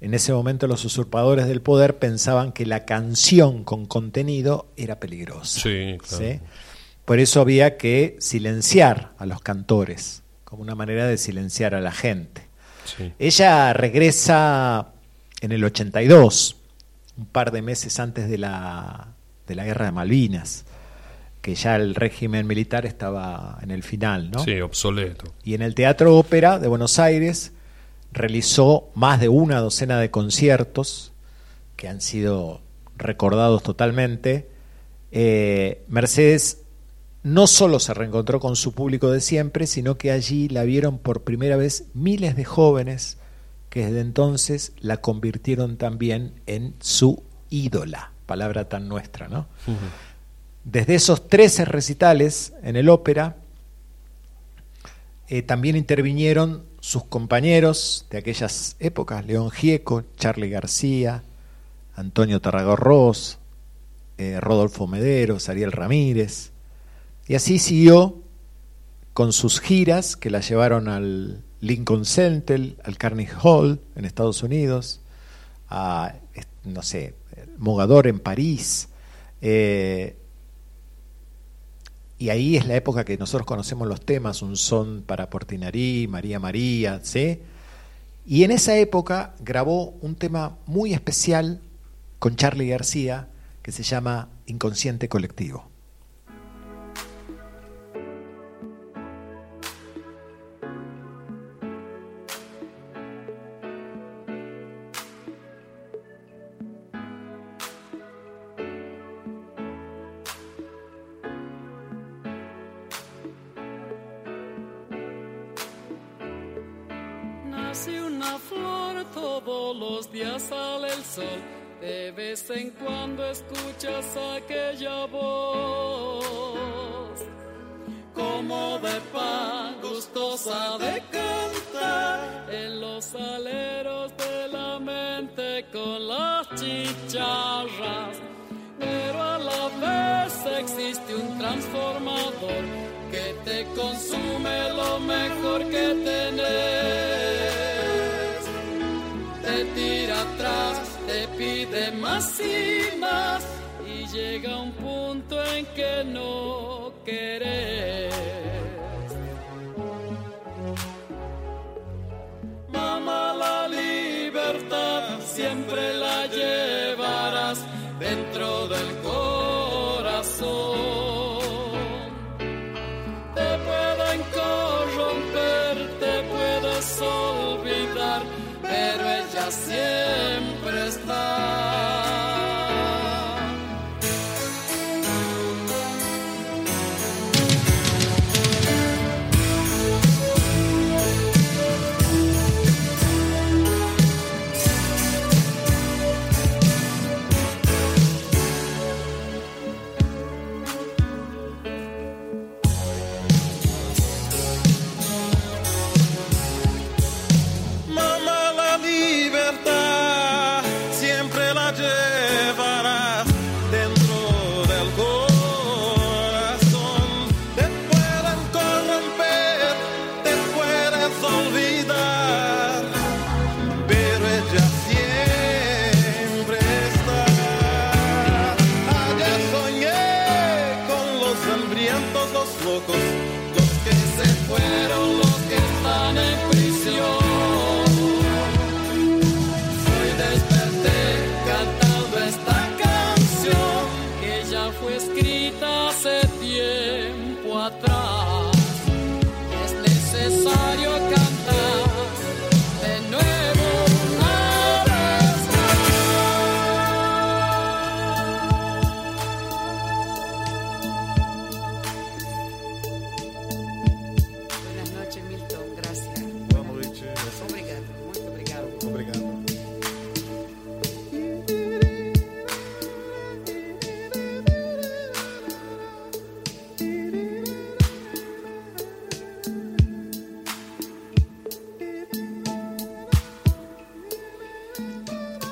en ese momento los usurpadores del poder pensaban que la canción con contenido era peligrosa. Sí, claro. ¿sí? Por eso había que silenciar a los cantores, como una manera de silenciar a la gente. Sí. Ella regresa en el 82, un par de meses antes de la, de la guerra de Malvinas, que ya el régimen militar estaba en el final, ¿no? Sí, obsoleto. Y en el Teatro Ópera de Buenos Aires realizó más de una docena de conciertos que han sido recordados totalmente. Eh, Mercedes no solo se reencontró con su público de siempre, sino que allí la vieron por primera vez miles de jóvenes que desde entonces la convirtieron también en su ídola, palabra tan nuestra, ¿no? Desde esos 13 recitales en el ópera, eh, también intervinieron sus compañeros de aquellas épocas, León Gieco, Charlie García, Antonio Tarragorros, eh, Rodolfo Mederos, Ariel Ramírez, y así siguió con sus giras que la llevaron al Lincoln Center, al Carnegie Hall en Estados Unidos, a, no sé, Mogador en París, eh, y ahí es la época que nosotros conocemos los temas, un son para Portinarí, María María, ¿sí? Y en esa época grabó un tema muy especial con Charlie García que se llama Inconsciente Colectivo. Los días sale el sol. De vez en cuando escuchas aquella voz, como de pan, gustosa de cantar, en los aleros de la mente con las chicharras. Pero a la vez existe un transformador que te consume lo mejor que tenés te tira atrás, te pide más y más y llega un punto en que no querés. Mamá, la libertad siempre la llevarás dentro del corazón. Pero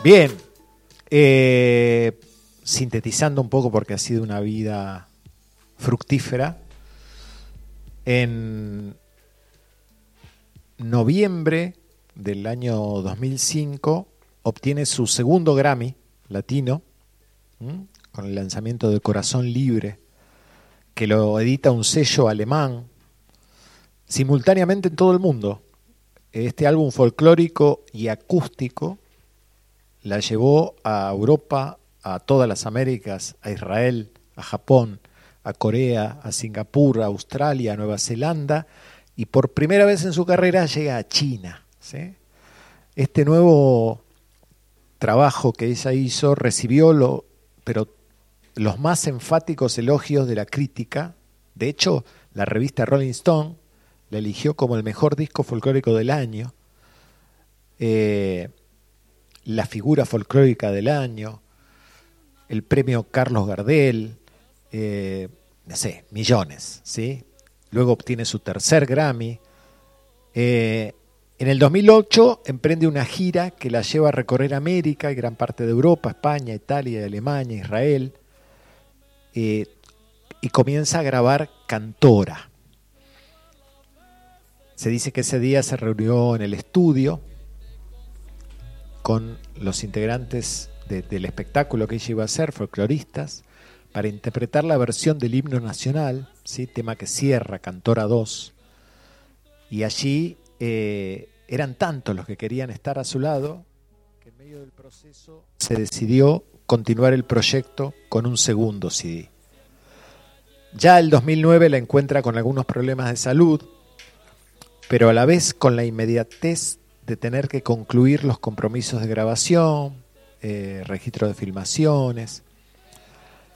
Bien, eh, sintetizando un poco porque ha sido una vida fructífera, en noviembre del año 2005 obtiene su segundo Grammy latino con el lanzamiento de Corazón Libre, que lo edita un sello alemán simultáneamente en todo el mundo. Este álbum folclórico y acústico la llevó a Europa, a todas las Américas, a Israel, a Japón, a Corea, a Singapur, a Australia, a Nueva Zelanda y por primera vez en su carrera llega a China. Este nuevo trabajo que ella hizo recibió pero los más enfáticos elogios de la crítica. De hecho, la revista Rolling Stone la eligió como el mejor disco folclórico del año, eh, la figura folclórica del año, el premio Carlos Gardel, eh, no sé, millones, ¿sí? Luego obtiene su tercer Grammy. Eh, en el 2008 emprende una gira que la lleva a recorrer América y gran parte de Europa, España, Italia, Alemania, Israel, eh, y comienza a grabar Cantora. Se dice que ese día se reunió en el estudio con los integrantes de- del espectáculo que ella iba a hacer, folcloristas, para interpretar la versión del himno nacional, ¿sí? tema que cierra Cantora 2. Y allí eh, eran tantos los que querían estar a su lado que en medio del proceso se decidió continuar el proyecto con un segundo CD. Ya el 2009 la encuentra con algunos problemas de salud, pero a la vez con la inmediatez de tener que concluir los compromisos de grabación, eh, registro de filmaciones.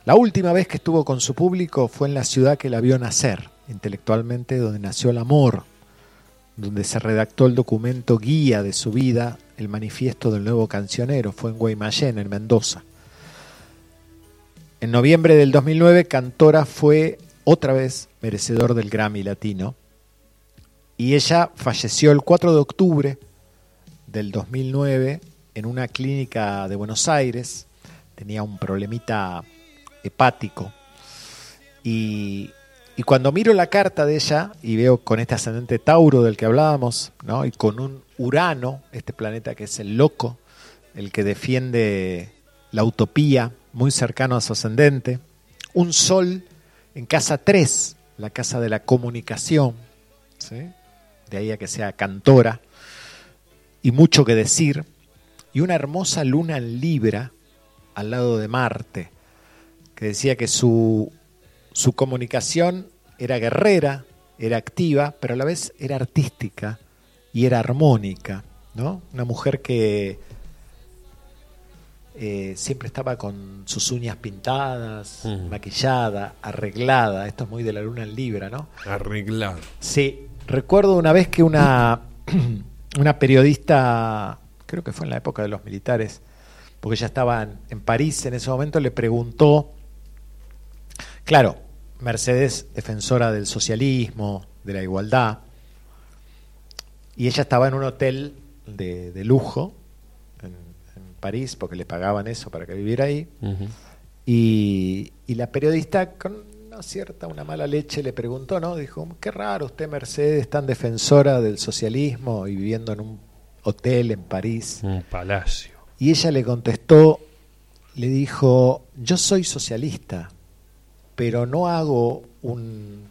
La última vez que estuvo con su público fue en la ciudad que la vio nacer, intelectualmente donde nació el amor, donde se redactó el documento guía de su vida, el manifiesto del nuevo cancionero, fue en Guaymallén, en Mendoza. En noviembre del 2009, Cantora fue otra vez merecedor del Grammy Latino y ella falleció el 4 de octubre del 2009 en una clínica de Buenos Aires. Tenía un problemita hepático. Y, cuando miro la carta de ella y veo con este ascendente Tauro del que hablábamos, ¿no? y con un Urano, este planeta que es el loco, el que defiende la utopía, muy cercano a su ascendente, un Sol en casa 3, la casa de la comunicación, de ahí a que sea cantora, y mucho que decir, y una hermosa luna en Libra al lado de Marte, que decía que su, su comunicación era guerrera, era activa, pero a la vez era artística y era armónica, ¿no? Una mujer que eh, siempre estaba con sus uñas pintadas, maquillada, arreglada. Esto es muy de la luna en Libra, ¿no? Arreglado. Sí, recuerdo una vez que una, una periodista, creo que fue en la época de los militares, porque ella estaba en, París en ese momento, le preguntó, claro, Mercedes, defensora del socialismo, de la igualdad, y ella estaba en un hotel de, de lujo en, en París, porque le pagaban eso para que viviera ahí, y, y la periodista con cierta, una mala leche le preguntó, ¿no? Dijo, qué raro usted, Mercedes, tan defensora del socialismo y viviendo en un hotel en París. Un palacio. Y ella le contestó, le dijo, yo soy socialista, pero no hago un,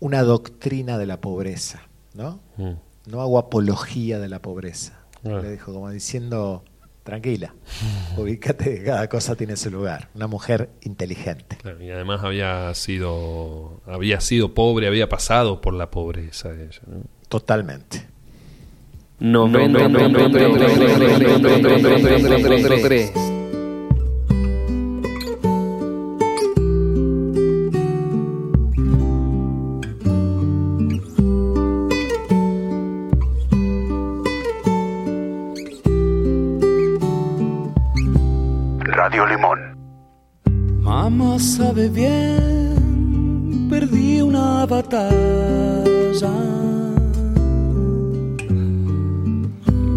una doctrina de la pobreza, ¿no? Mm. No hago apología de la pobreza. Ah. Le dijo, como diciendo, tranquila, ubícate cada cosa tiene su lugar. Una mujer inteligente. Claro, y además había sido había sido pobre, había pasado por la pobreza de ella. ¿no? Totalmente. 93. Sabe bien, perdí una batalla.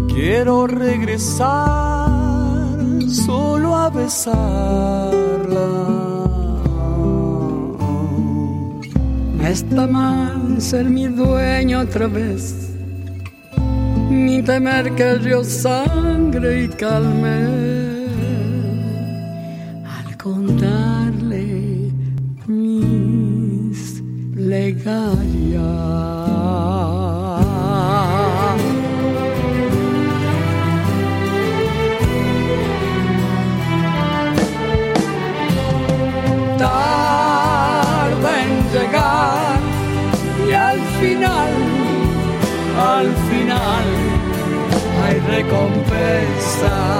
Quiero regresar solo a besarla. Está mal ser mi dueño otra vez, ni temer que río sangre y calme. Plegarias. tarda en llegar y al final, al final hay recompensa.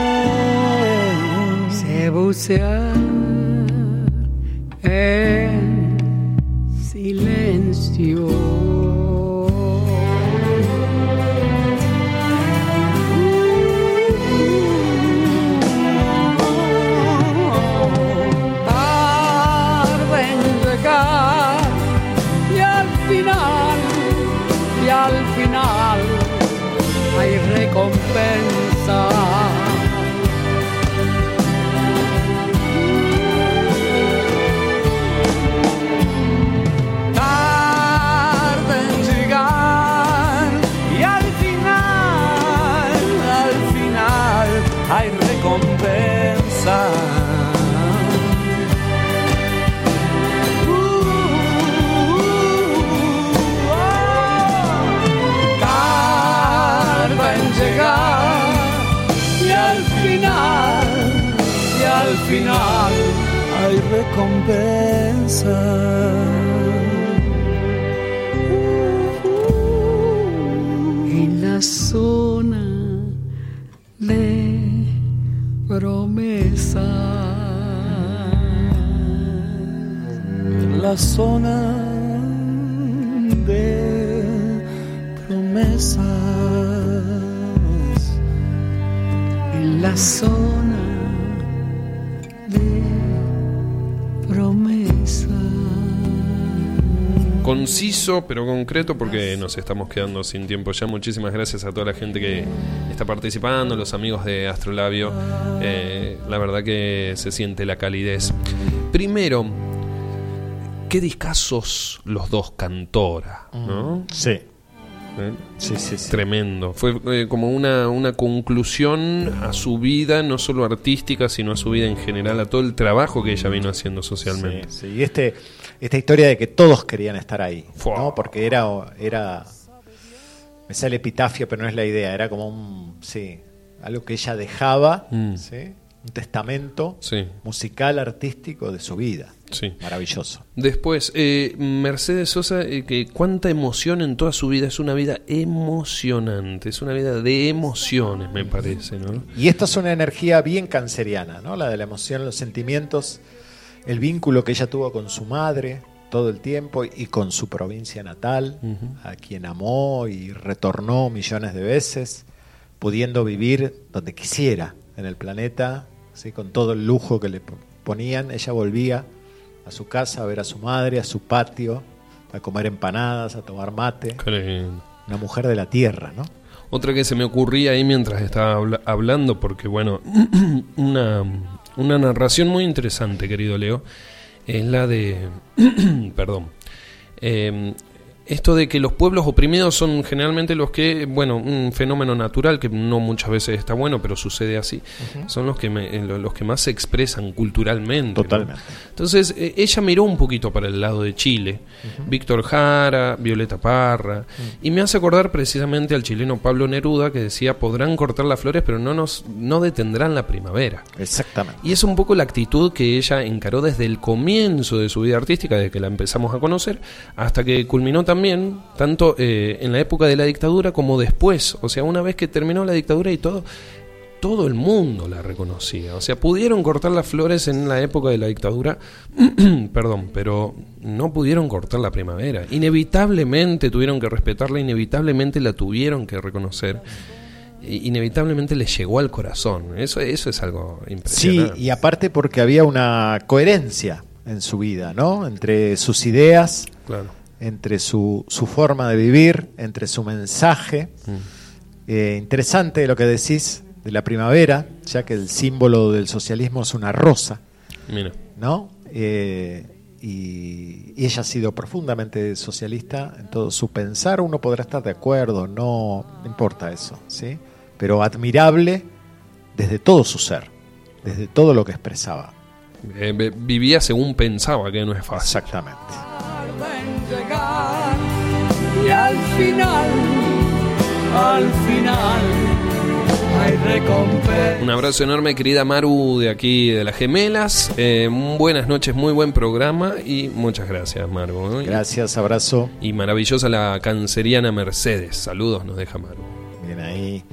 Se bucea en silencio. Al final hay recompensa. Hay recompensa. en la zona de promesa. la zona Conciso pero concreto porque nos estamos quedando sin tiempo ya. Muchísimas gracias a toda la gente que está participando, los amigos de Astrolabio. Eh, la verdad que se siente la calidez. Primero, qué discasos los dos cantora, ¿no? Sí. ¿Eh? Sí, sí, sí. Tremendo. Fue eh, como una, una conclusión a su vida, no solo artística, sino a su vida en general, a todo el trabajo que ella vino haciendo socialmente. Sí, sí. Y este, esta historia de que todos querían estar ahí. ¿no? Porque era, era, me sale epitafio, pero no es la idea, era como un, sí, algo que ella dejaba, Mm. ¿sí? Un testamento Sí. musical, artístico de su vida. Sí. Maravilloso. Después, eh, Mercedes Sosa, eh, que cuánta emoción en toda su vida, es una vida emocionante, es una vida de emociones, me parece, ¿no? Y esta es una energía bien canceriana, ¿no? La de la emoción, los sentimientos, el vínculo que ella tuvo con su madre todo el tiempo y con su provincia natal, a quien amó y retornó millones de veces, pudiendo vivir donde quisiera en el planeta, ¿sí? con todo el lujo que le po- ponían. Ella volvía a su casa a ver a su madre, a su patio, a comer empanadas, a tomar mate. Una mujer de la tierra, ¿no? Otra que se me ocurría ahí mientras estaba habla- hablando, porque bueno, una, una narración muy interesante, querido Leo, es la de, perdón, eh, esto de que los pueblos oprimidos son generalmente los que, bueno, un fenómeno natural que no muchas veces está bueno, pero sucede así, son los que, me- eh, lo- los que más se expresan culturalmente. ¿no? Totalmente. Entonces, eh, ella miró un poquito para el lado de Chile, Víctor Jara, Violeta Parra, y me hace acordar precisamente al chileno Pablo Neruda que decía, podrán cortar las flores, pero no, nos, no detendrán la primavera. Exactamente. Y es un poco la actitud que ella encaró desde el comienzo de su vida artística, desde que la empezamos a conocer, hasta que culminó también, tanto eh, en la época de la dictadura como después. O sea, una vez que terminó la dictadura y todo, todo el mundo la reconocía. O sea, pudieron cortar las flores en la época de la dictadura, perdón, pero no pudieron cortar la primavera. Inevitablemente tuvieron que respetarla, inevitablemente la tuvieron que reconocer. Inevitablemente le llegó al corazón. Eso, eso es algo Sí, impresionante. y aparte porque había una coherencia en su vida, ¿no? Entre sus ideas, Claro. Entre su, su forma de vivir, entre su mensaje. Mm. Eh, interesante lo que decís de la primavera, ya que el símbolo del socialismo es una rosa, Mira. ¿no? Eh, y, y ella ha sido profundamente socialista en todo su pensar. Uno podrá estar de acuerdo, no, no importa eso, ¿sí? Pero admirable desde todo su ser, desde todo lo que expresaba. Eh, vivía según pensaba, que no es fácil. Exactamente. Al final, al final hay recompensa. Un abrazo enorme, querida Maru, de aquí de las Gemelas. Eh, buenas noches, muy buen programa y muchas gracias, Maru. Gracias, abrazo. Y maravillosa la canceriana Mercedes. Saludos, nos deja Maru. Bien ahí.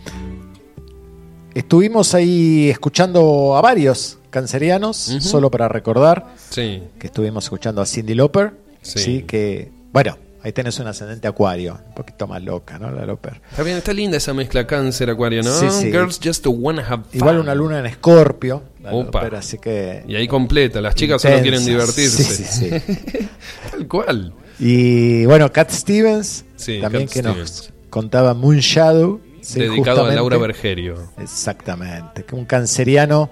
Estuvimos ahí escuchando a varios cancerianos, solo para recordar Sí. que estuvimos escuchando a Cindy Lauper, Sí. sí, que, bueno, ahí tenés un ascendente acuario, un poquito más loca, ¿no? La Lauper. Está bien, está linda esa mezcla cáncer acuario, ¿no? Sí, sí. Girls just wanna have fun. Igual una luna en escorpio, la Opa. Así que... Y ahí completa, las chicas solo quieren divertirse. Sí, sí, sí. Tal cual. Y bueno, Cat Stevens, Sí, también Cat que nos contaba Moon Shadow. sí, Dedicado a. Laura Bergerio. Exactamente, que un canceriano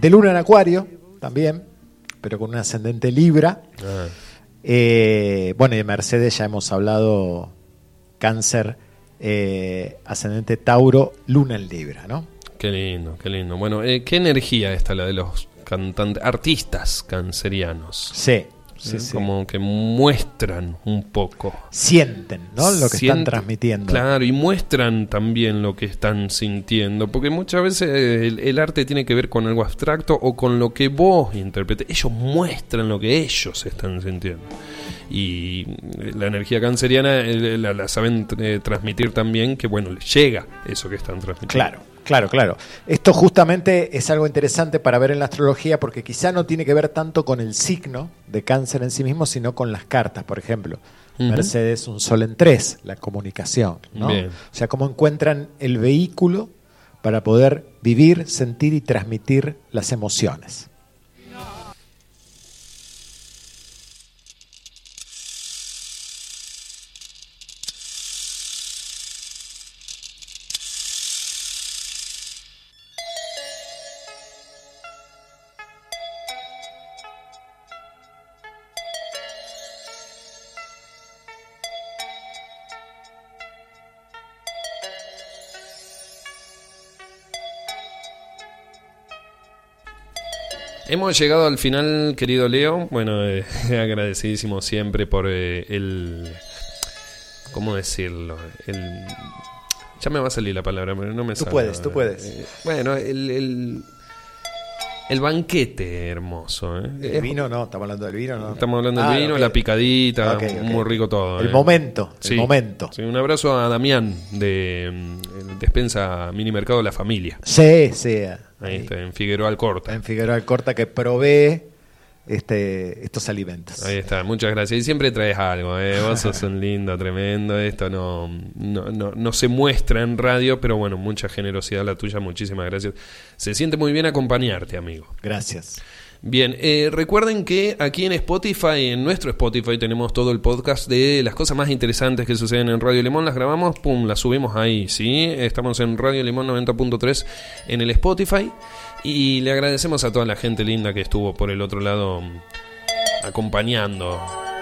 de luna en acuario también, pero con un ascendente libra. Ah, Eh, bueno, y de Mercedes ya hemos hablado, cáncer, eh, ascendente Tauro, luna en libra, ¿no? qué lindo, qué lindo. Bueno, eh, qué energía esta la de los cantantes, artistas cancerianos. Sí, sí, sí. Como que muestran un poco. Sienten, ¿no? Lo que están transmitiendo. Claro, y muestran también lo que están sintiendo, porque muchas veces el, el arte tiene que ver con algo abstracto o con lo que vos interpretes. Ellos muestran lo que ellos están sintiendo. Y la energía canceriana eh, la, la saben eh, transmitir también, que bueno, les llega eso que están transmitiendo. Claro, claro, claro. Esto justamente es algo interesante para ver en la astrología porque quizá no tiene que ver tanto con el signo de cáncer en sí mismo, sino con las cartas, por ejemplo. Mercedes, un sol en tres, la comunicación. ¿no? Bien. O sea, cómo encuentran el vehículo para poder vivir, sentir y transmitir las emociones. Hemos llegado al final, querido Leo. Bueno, eh, agradecidísimo siempre por eh, el. ¿Cómo decirlo? El. Ya me va a salir la palabra, pero no me Tú sale puedes, tú puedes. Eh, bueno, el. el el banquete hermoso. ¿eh? ¿El vino no? ¿Estamos hablando del vino? No? Estamos hablando del Ah, vino, la picadita, muy rico todo. El ¿eh? momento, el momento. sí, un abrazo a Damián de mm, Despensa Mini Mercado La Familia. Sí, sí. Ahí está, en Figueroa Alcorta. En Figueroa Corta que provee este, estos alimentos. Ahí está, muchas gracias. Y siempre traes algo, ¿eh? vos sos un lindo, tremendo. Esto no, no, no, no se muestra en radio, pero bueno, mucha generosidad la tuya, muchísimas gracias. Se siente muy bien acompañarte, amigo. Gracias. Bien, eh, recuerden que aquí en Spotify, en nuestro Spotify, tenemos todo el podcast de las cosas más interesantes que suceden en Radio Limón. Las grabamos, pum, las subimos ahí, ¿sí? Estamos en Radio Limón 90.3 en el Spotify. Y le agradecemos a toda la gente linda que estuvo por el otro lado mm, acompañando.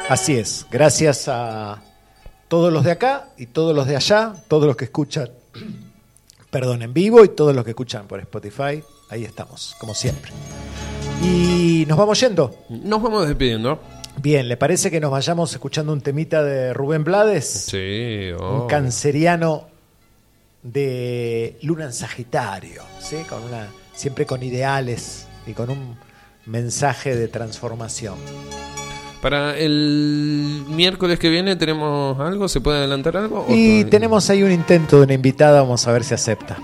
Así es. Gracias a, todos los de acá y todos los de allá, todos los que escuchan, perdón, en vivo y todos los que escuchan por Spotify. Ahí estamos, como siempre. Y nos vamos yendo. Nos vamos despidiendo. Bien, ¿le parece que nos vayamos escuchando un temita de Rubén Blades? Sí, oh. Un canceriano de Luna en Sagitario, ¿sí? Con una, siempre con ideales y con un mensaje de transformación. Para el miércoles que viene tenemos algo, ¿se puede adelantar algo? ¿O Y tenemos ahí un intento de una invitada, vamos a ver si acepta.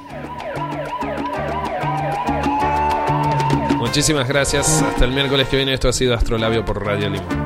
Muchísimas gracias. Hasta el miércoles que viene. Esto ha sido Astrolabio por Radio Limón.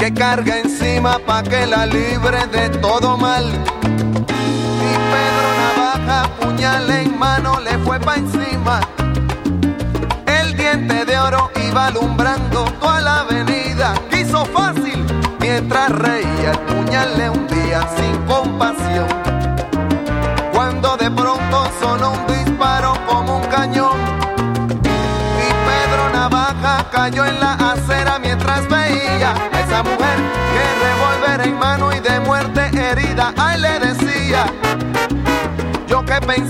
que carga encima pa' que la libre de todo mal. Y Pedro Navaja, puñal en mano, le fue pa' encima. El diente de oro iba alumbrando toda la avenida. Quiso fácil mientras reía, el puñal le hundía sin compasión. Cuando de pronto sonó un disparo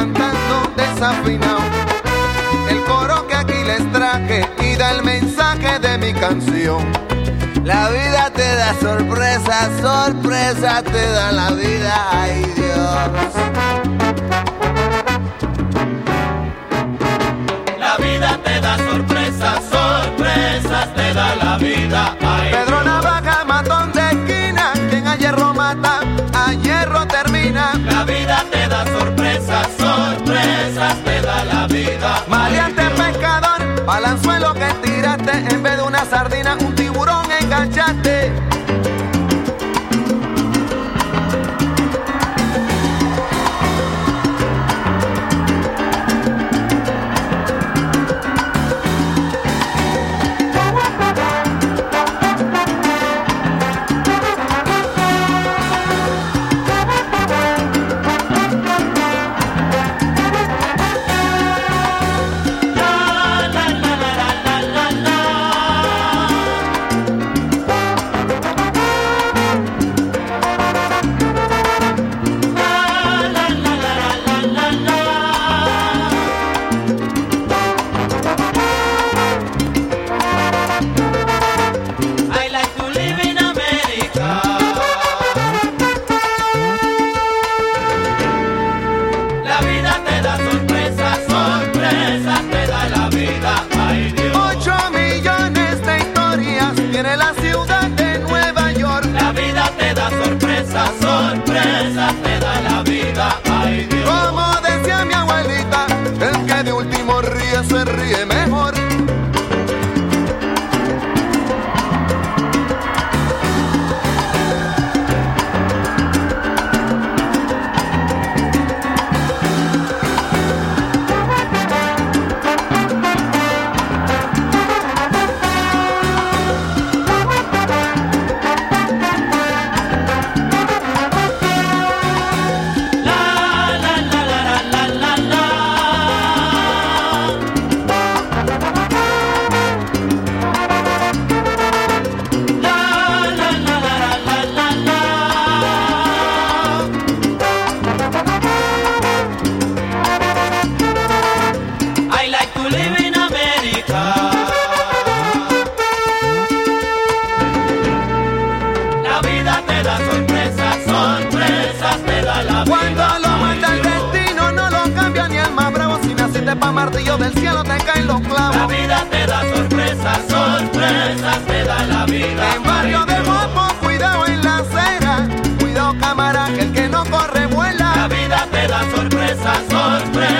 Cantando desafinado. El coro que aquí les traje y da el mensaje de mi canción. La vida te da sorpresa, sorpresa te da la vida, ay Dios. La vida te da sorpresas, sorpresas te da la vida. Ay, Pedro Navaja, matón de esquina, quien a hierro mata, a hierro termina. La vida te da sorpresas, vida. Maleante pescador, balanzuelo que tiraste, en vez de una sardina, un tiburón enganchaste. Martillo del cielo, te caen los La clavos. vida te da sorpresas, sorpresas te da la vida. En barrio de Mopo, cuidado en la acera. Cuidado, cámara, que el que no corre La vuela. vida te da sorpresas, sorpresas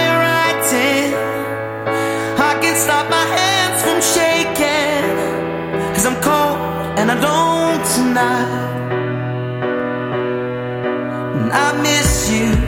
stop my hands from shaking. Cause I'm cold and I don't tonight. And I miss you.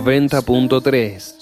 90.3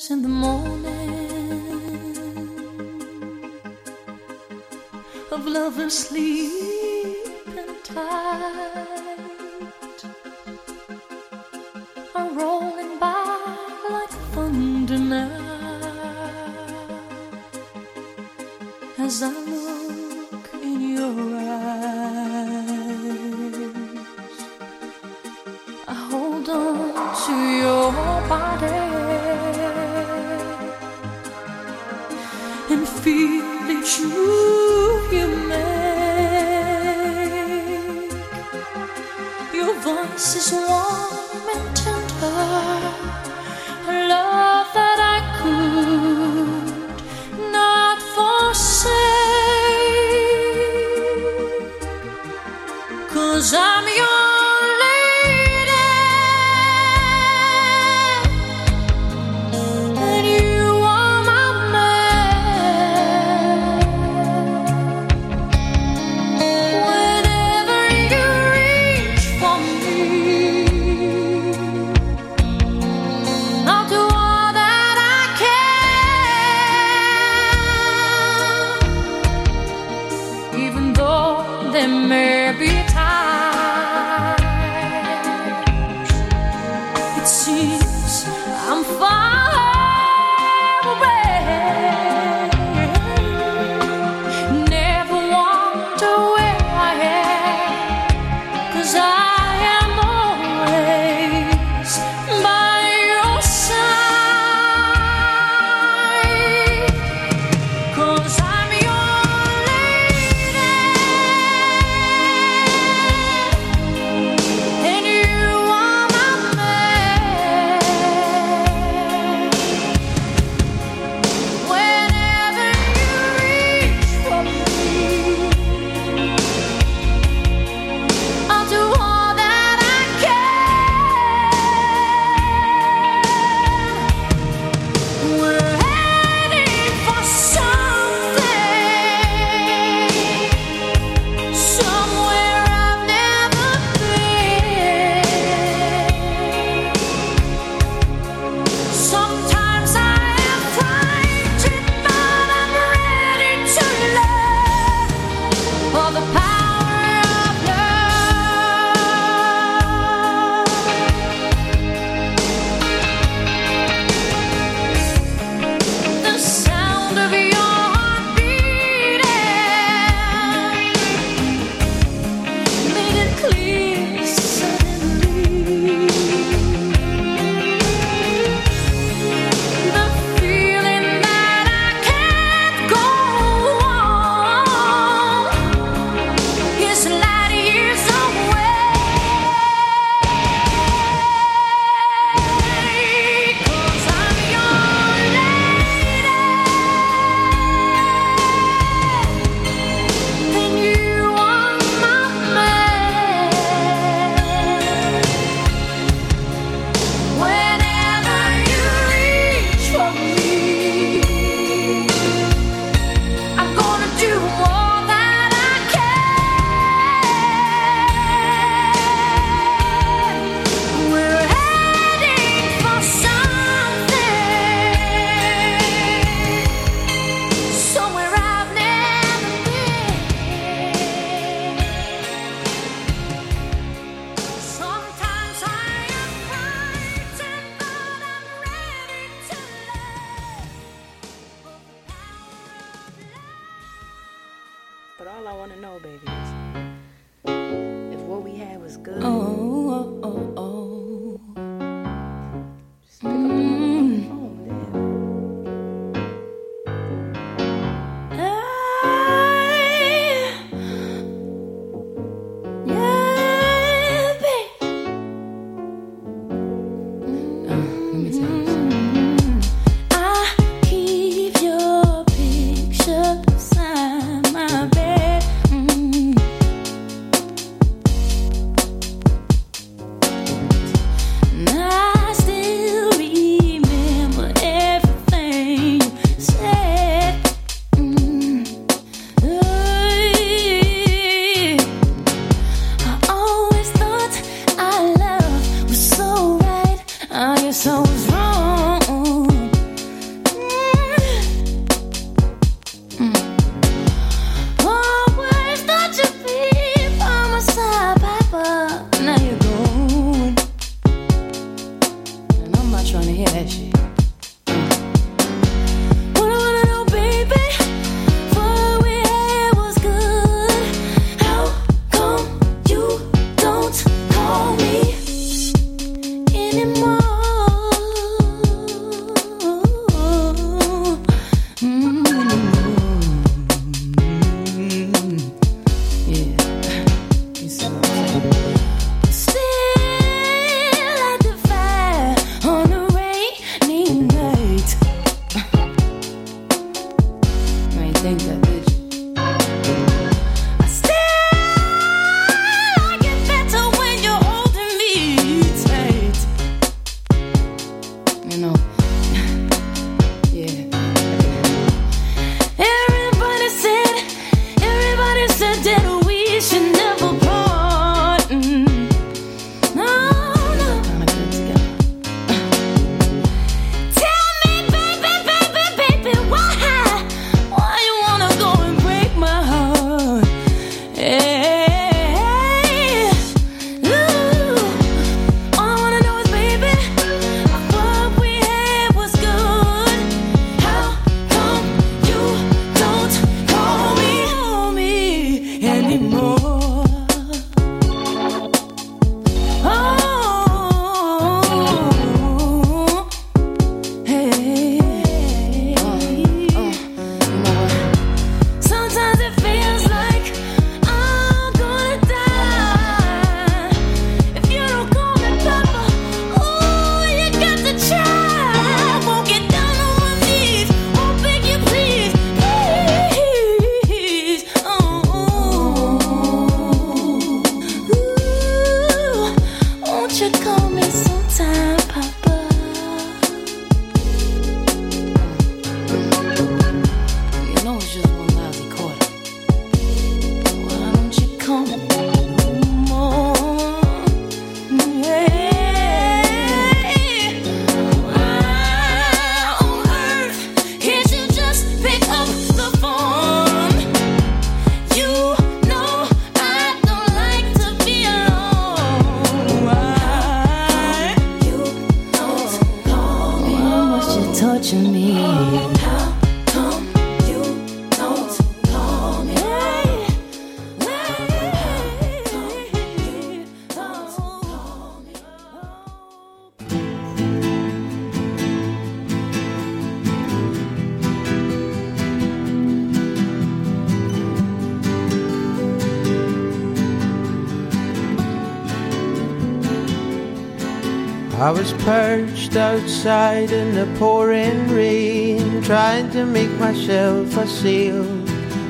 perched outside in the pouring rain, trying to make myself a sail.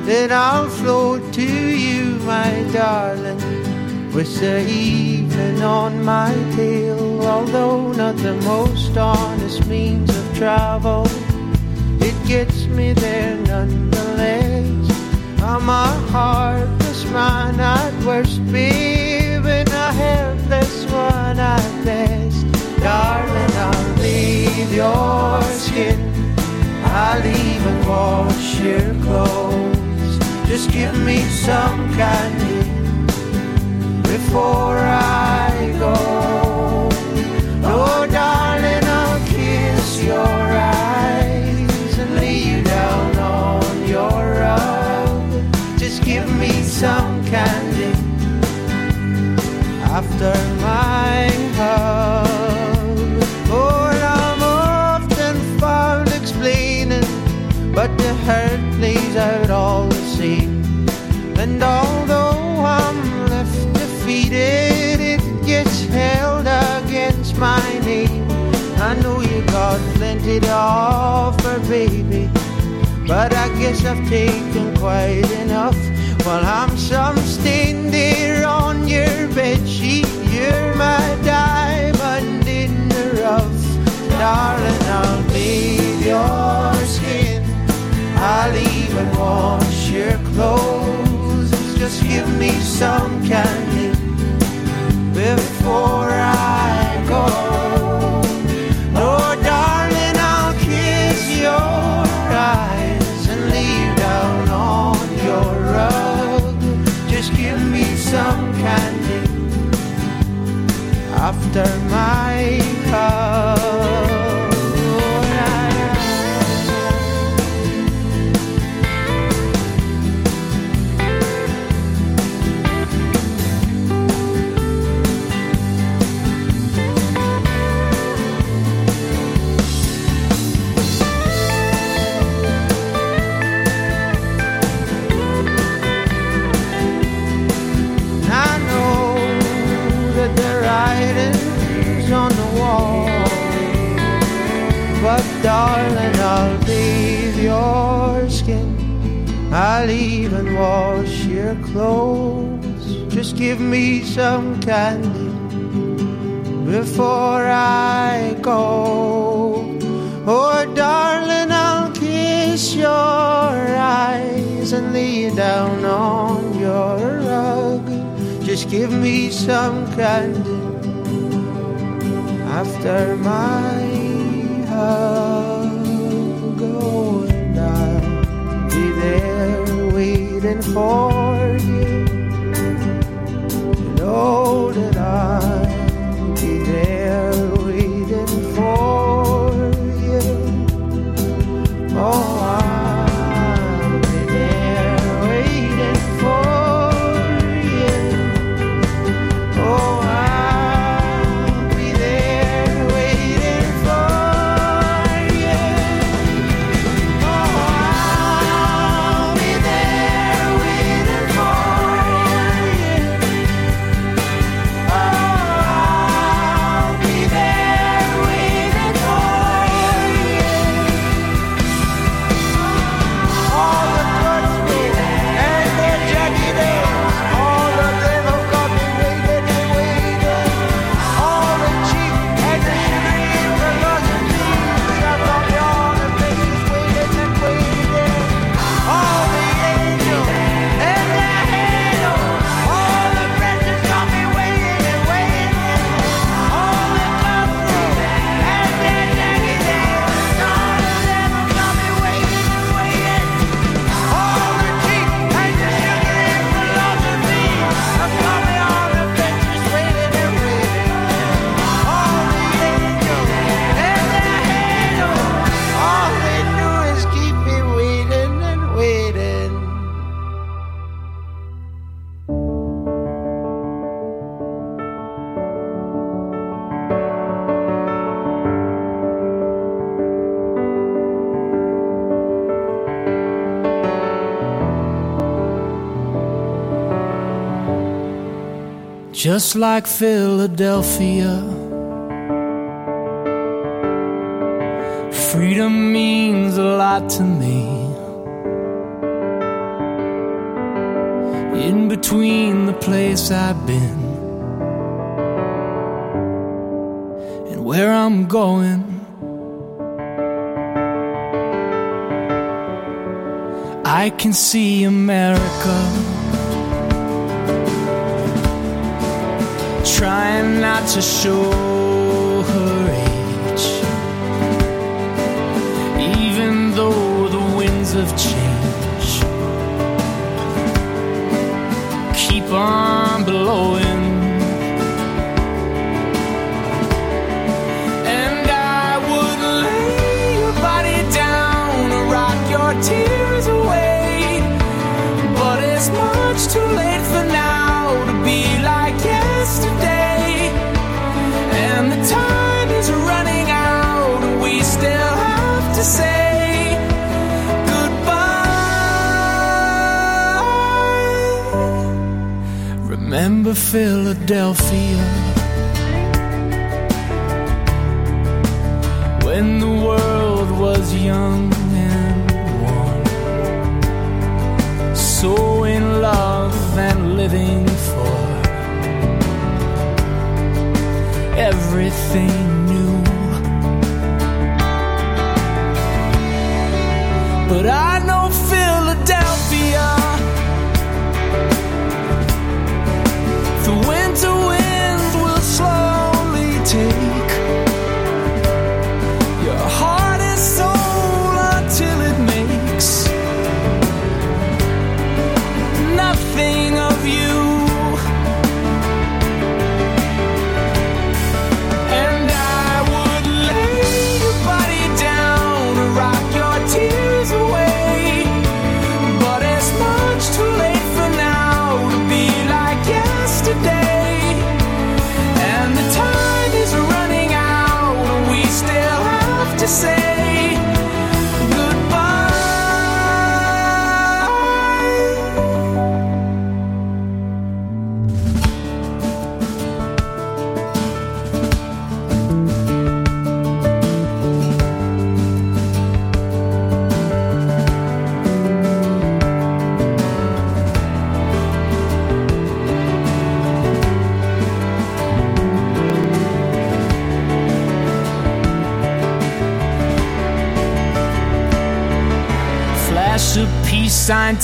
Then I'll float to you, my darling, with the evening on my tail. Although not the most honest means of travel, it gets me there nonetheless. I'm a heartless man at worst, babe, and a helpless one at best. Darling, I'll leave your skin. I'll even wash your clothes. Just give me some candy before I go. Oh, darling, I'll kiss your eyes and lay you down on your rug. Just give me some candy after my hug. Hurt plays out all the same. And although I'm left defeated, it gets held against my name. I know you got plenty to offer, baby, but I guess I've taken quite enough. While I'm some stain there on your bed sheet, you're my diamond in the rough. Darling, I'll skin. I'll even wash your clothes. Just give me some candy before I go. Oh, darling, I'll kiss your eyes and leave down on your rug. Just give me some candy after my I'll even wash your clothes. Just give me some candy before I go. Oh, darling, I'll kiss your eyes and lay down on your rug. Just give me some candy after my hug. Waiting for you. You know that I'll be there waiting for just like Philadelphia. Freedom means a lot to me. In between the place I've been and where I'm going, I can see a to shore. Delphi.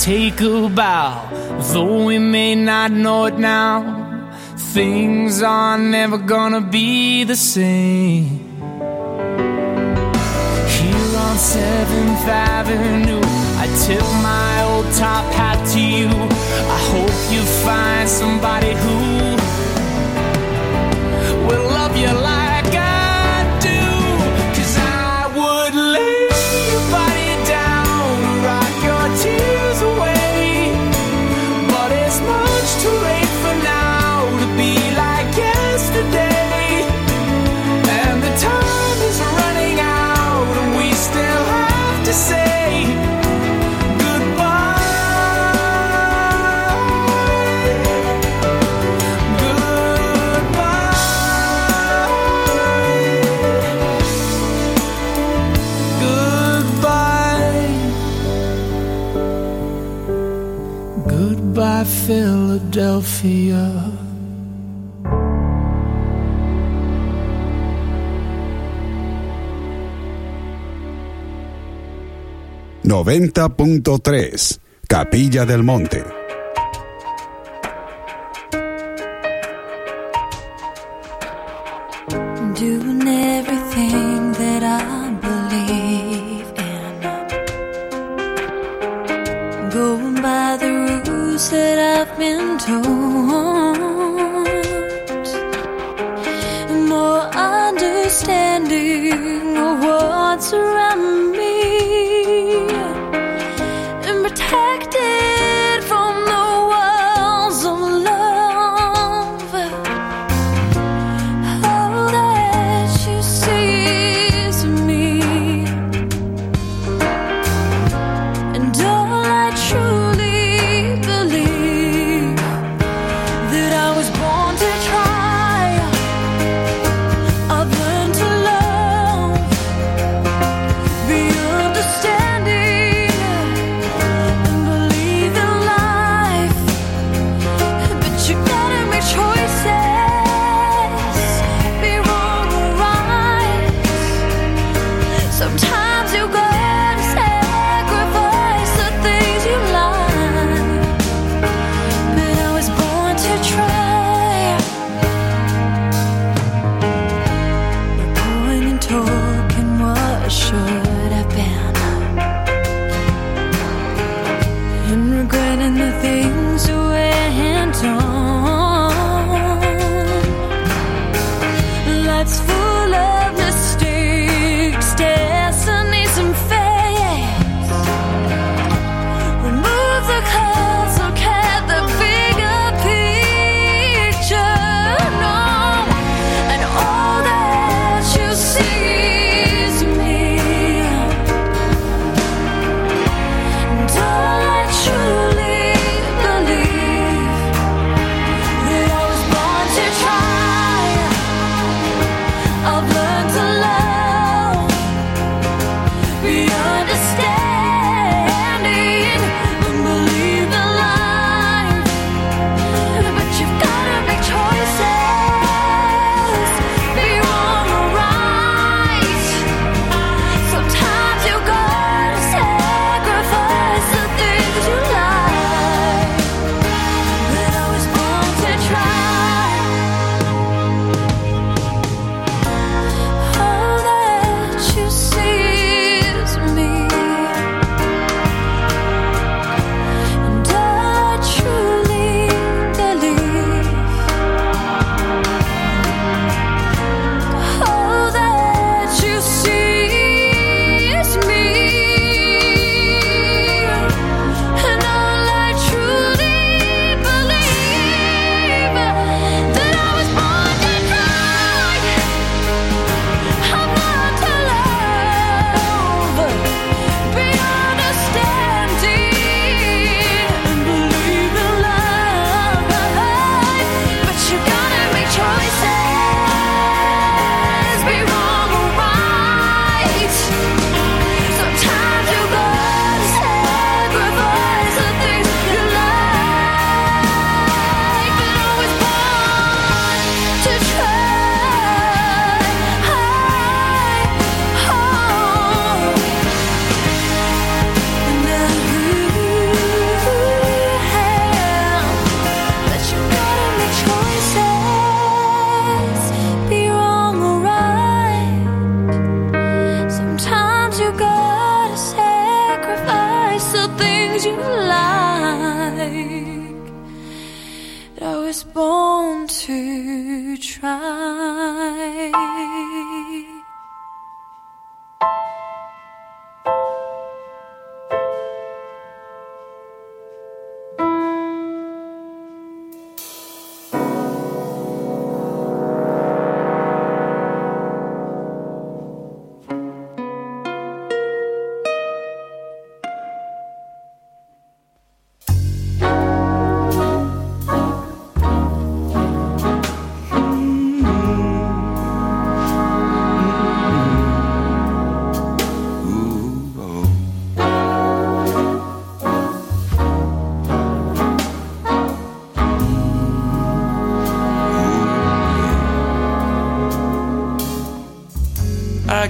take a bow, though we may not know it now. Things are never gonna be the same. Here on 7th Avenue, I tip my old top hat to you. I hope you find somebody who Noventa punto tres Capilla del Monte.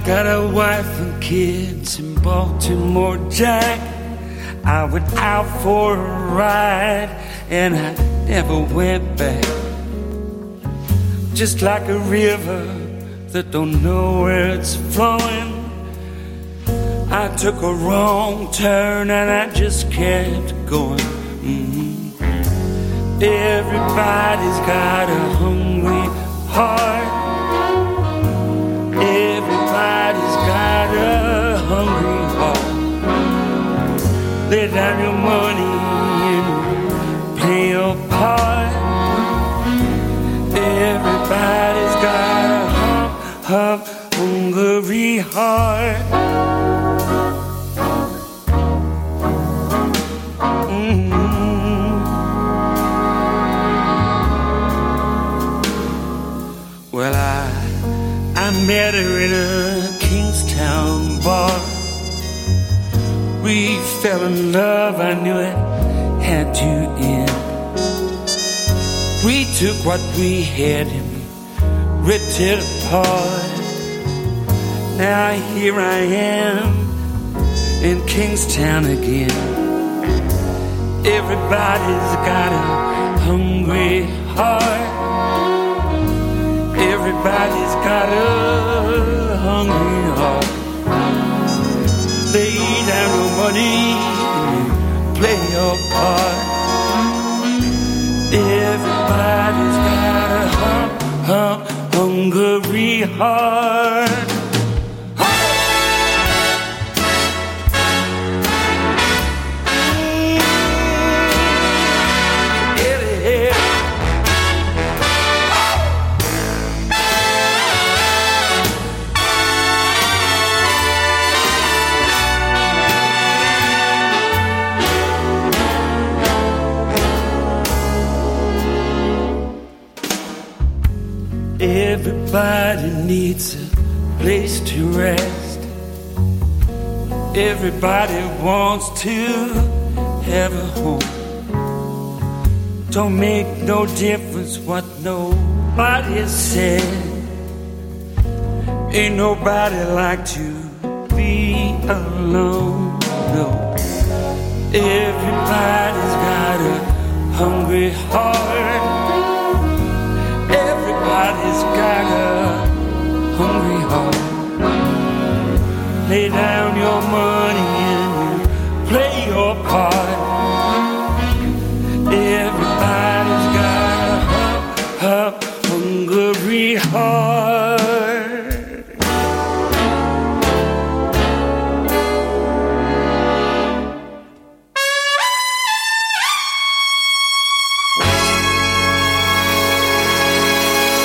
Got a wife and kids in Baltimore, Jack. I went out for a ride and I never went back. Just like a river that don't know where it's flowing. I took a wrong turn and I just kept going. Mhm. Everybody's got a hungry heart. Lay down your money and play your part. Everybody's got a hum, hum, hungry heart. Love, I knew it had to end. We took what we had and we ripped it apart. Now here I am in Kingstown again. Everybody's got a hungry heart. Everybody's got a hungry heart. Lay down your money play your part. Everybody's got a hum, hum, hungry heart. Everybody wants to have a home. Don't make no difference what nobody said. Ain't nobody like to be alone. No, everybody's got a hungry heart. Everybody's got a hungry heart. Lay down your mud.